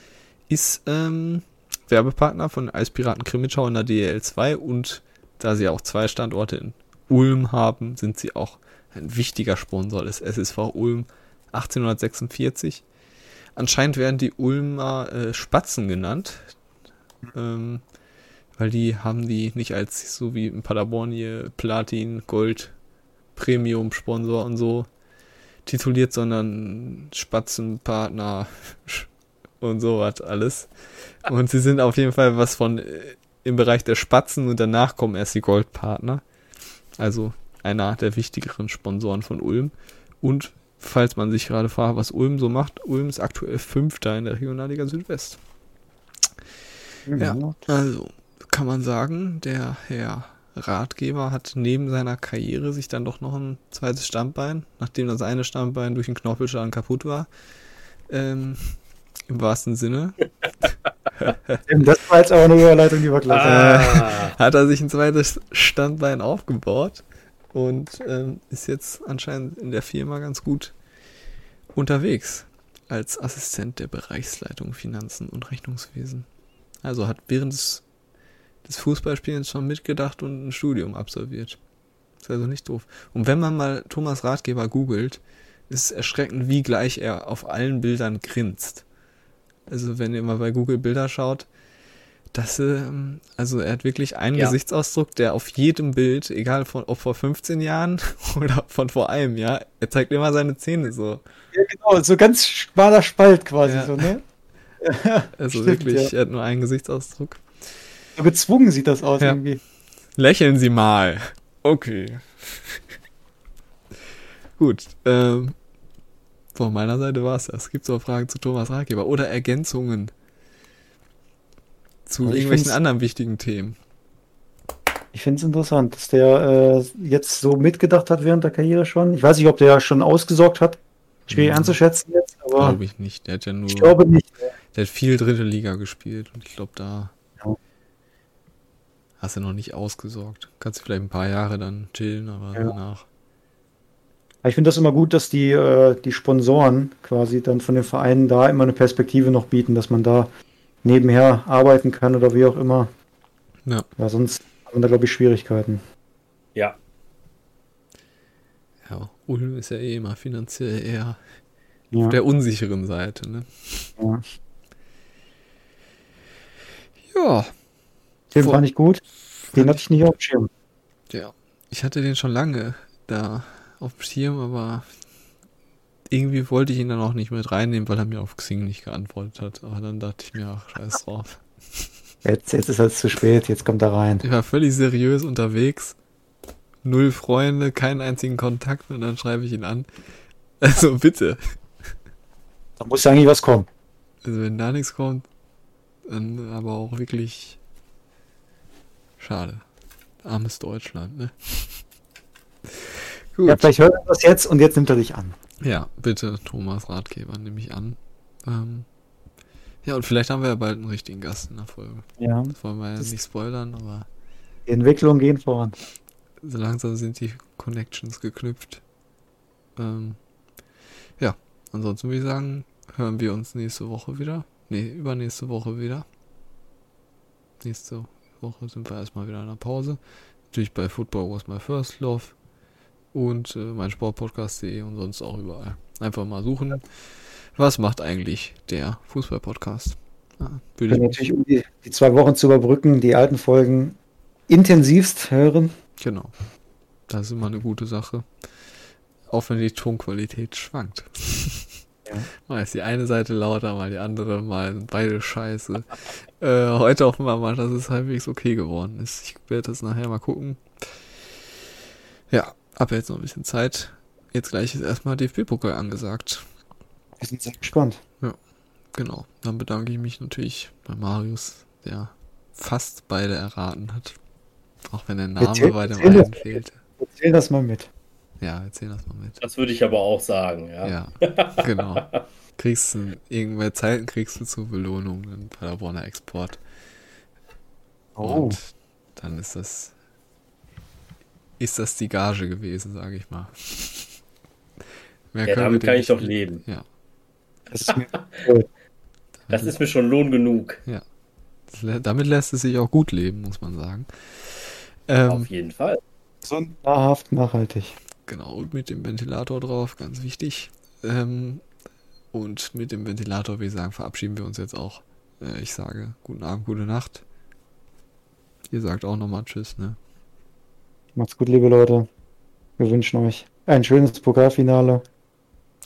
A: ist ähm, Werbepartner von Eispiraten Krimitschau in der DEL 2 und da sie auch zwei Standorte in Ulm haben, sind sie auch ein wichtiger Sponsor des SSV Ulm 1846. Anscheinend werden die Ulmer äh, Spatzen genannt, ähm, weil die haben die nicht als so wie in Paderborn hier Platin, Gold, Premium Sponsor und so tituliert, sondern Spatzenpartner <laughs> und sowas alles. Und sie sind auf jeden Fall was von äh, im Bereich der Spatzen und danach kommen erst die Goldpartner. Also einer der wichtigeren Sponsoren von Ulm. Und falls man sich gerade fragt, was Ulm so macht, Ulm ist aktuell Fünfter in der Regionalliga Südwest. Ja, also kann man sagen, der Herr Ratgeber hat neben seiner Karriere sich dann doch noch ein zweites Standbein, nachdem das eine Standbein durch einen Knorpelschaden kaputt war, ähm, im wahrsten Sinne,
B: Das war jetzt aber eine Überleitung, die war klasse.
C: ah,
A: hat er sich ein zweites Standbein aufgebaut und ähm, ist jetzt anscheinend in der Firma ganz gut unterwegs als Assistent der Bereichsleitung Finanzen und Rechnungswesen. Also hat während des, des Fußballspielens schon mitgedacht und ein Studium absolviert. Ist also nicht doof. Und wenn man mal Thomas Ratgeber googelt, ist es erschreckend, wie gleich er auf allen Bildern grinst. Also wenn ihr mal bei Google Bilder schaut, das, ähm, also er hat wirklich einen
C: Ja.
A: Gesichtsausdruck, der auf jedem Bild, egal von, ob vor 15 Jahren <laughs> oder von vor einem Jahr, er zeigt immer seine Zähne so.
B: Ja, genau, so ganz schmaler Spalt quasi,
A: Ja.
B: so, ne? <laughs>
A: Also
B: Stimmt,
A: wirklich, er hat nur einen Gesichtsausdruck.
B: So gezwungen sieht das aus irgendwie.
A: Lächeln Sie mal. Okay. <laughs> Gut, ähm, von meiner Seite war es das. Gibt es noch Fragen zu Thomas Ratgeber oder Ergänzungen? Zu
B: Also
A: irgendwelchen anderen wichtigen Themen.
B: Ich finde es interessant, dass der äh, jetzt so mitgedacht hat während der Karriere schon. Ich weiß nicht, ob der schon ausgesorgt hat. Schwierig
A: Mhm.
B: einzuschätzen jetzt, aber
A: Glaube ich nicht. Der hat ja nur,
B: ich glaube nicht.
A: der hat viel dritte Liga gespielt und ich glaube, da
B: Ja.
A: hast du noch nicht ausgesorgt. Kannst du vielleicht ein paar Jahre dann chillen, aber
B: Ja.
A: danach.
B: Ich finde das immer gut, dass die, äh, die Sponsoren quasi dann von den Vereinen da immer eine Perspektive noch bieten, dass man da nebenher arbeiten kann oder wie auch immer.
A: Ja.
B: Weil sonst haben wir da, glaube ich, Schwierigkeiten.
C: Ja,
A: Ja, Ulm ist ja eh immer finanziell eher
B: Ja.
A: auf der unsicheren Seite, ne?
B: Ja.
A: Ja,
B: Den
A: Vor-
B: fand ich gut. Den hatte ich nicht auf dem Schirm.
A: Ja, ich hatte den schon lange da auf dem Schirm, aber irgendwie wollte ich ihn dann auch nicht mit reinnehmen, weil er mir auf Xing nicht geantwortet hat. Aber dann dachte ich mir, ach, scheiß drauf.
B: Jetzt, jetzt ist es zu spät, jetzt kommt er rein.
A: Ich war völlig seriös unterwegs. Null Freunde, keinen einzigen Kontakt und dann schreibe ich ihn an. <laughs> Also bitte.
B: Da muss ja eigentlich was kommen.
A: Also wenn da nichts kommt, dann aber auch wirklich schade. Armes Deutschland, ne? <laughs> Gut.
B: Ja, vielleicht hört er das jetzt und jetzt nimmt er dich an.
A: Ja, bitte, Thomas Ratgeber, nehme ich an. Ähm, ja, und vielleicht haben wir ja bald einen richtigen Gast in der Folge.
B: Ja.
A: Das wollen wir ja nicht spoilern, aber
B: Die Entwicklungen gehen voran.
A: so langsam sind die Connections geknüpft. Ähm, ja, ansonsten würde ich sagen, hören wir uns nächste Woche wieder. Nee, übernächste Woche wieder. Nächste Woche sind wir erstmal wieder in der Pause. Natürlich bei Football Was My First Love und äh, mein Sportpodcast.de und sonst auch überall. Einfach mal suchen. Was macht eigentlich der Fußball-Podcast? Ja, würde
B: Wir
A: ich,
B: natürlich, um die, die zwei Wochen zu überbrücken, die alten Folgen intensivst hören.
A: genau. Das ist immer eine gute Sache. Auch wenn die Tonqualität schwankt.
B: Ja. <laughs>
A: Mal ist die eine Seite lauter, mal die andere, mal beide scheiße. <laughs> äh, heute hoffen wir mal, dass es halbwegs okay geworden ist. Ich werde das nachher mal gucken. Ja, hab jetzt noch ein bisschen Zeit. Jetzt gleich ist erstmal DFB-Pokal angesagt.
B: Wir sind sehr gespannt.
A: Genau. Dann bedanke ich mich natürlich bei Marius, der fast beide erraten hat. Auch wenn der Name
B: Erzähl-
A: bei dem
B: erzähl
A: einen
B: das.
A: fehlte.
B: Erzähl das mal mit.
A: Ja, erzähl das mal mit.
C: das würde ich aber auch sagen, ja.
A: Ja, genau. Kriegst du, irgendwelche Zeiten kriegst du zur Belohnung einen Paderborner Export.
B: Oh.
A: Und dann ist das, ist das die Gage gewesen, sage ich mal. Mehr
C: Ja, damit kann ich doch leben.
A: Ja.
B: Das ist.
C: Das ist mir schon Lohn genug.
A: Lä- Damit lässt es sich auch gut leben, muss man sagen. Ähm,
C: Auf jeden Fall.
B: Gesund, nahrhaft, nachhaltig.
A: Genau, und mit dem Ventilator drauf, ganz wichtig. Ähm, und mit dem Ventilator, würde ich sagen, verabschieden wir uns jetzt auch. Äh, ich sage guten Abend, gute Nacht. Ihr sagt auch nochmal Tschüss, ne?
B: Macht's gut, liebe Leute. Wir wünschen euch ein schönes Pokalfinale und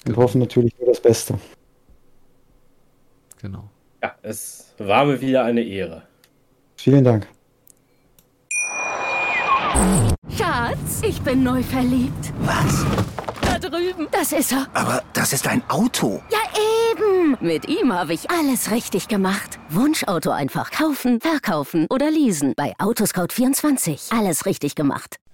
A: Genau.
B: hoffen natürlich nur das Beste.
A: Genau.
C: Ja, es war mir wieder eine Ehre.
B: Vielen Dank.
D: Schatz, ich bin neu verliebt.
E: Was?
D: Da drüben. Das ist er.
E: Aber das ist ein Auto.
D: Ja, eben. Mit ihm habe ich alles richtig gemacht. Wunschauto einfach kaufen, verkaufen oder leasen. Bei Autoscout24. Alles richtig gemacht.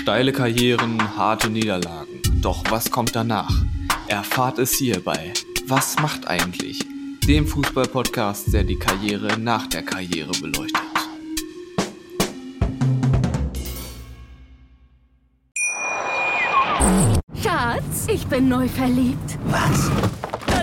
H: Steile Karrieren, harte Niederlagen. Doch was kommt danach? Erfahrt es hier bei Was macht eigentlich? Dem Fußball-Podcast, der die Karriere nach der Karriere beleuchtet.
D: Schatz, ich bin neu verliebt.
E: Was?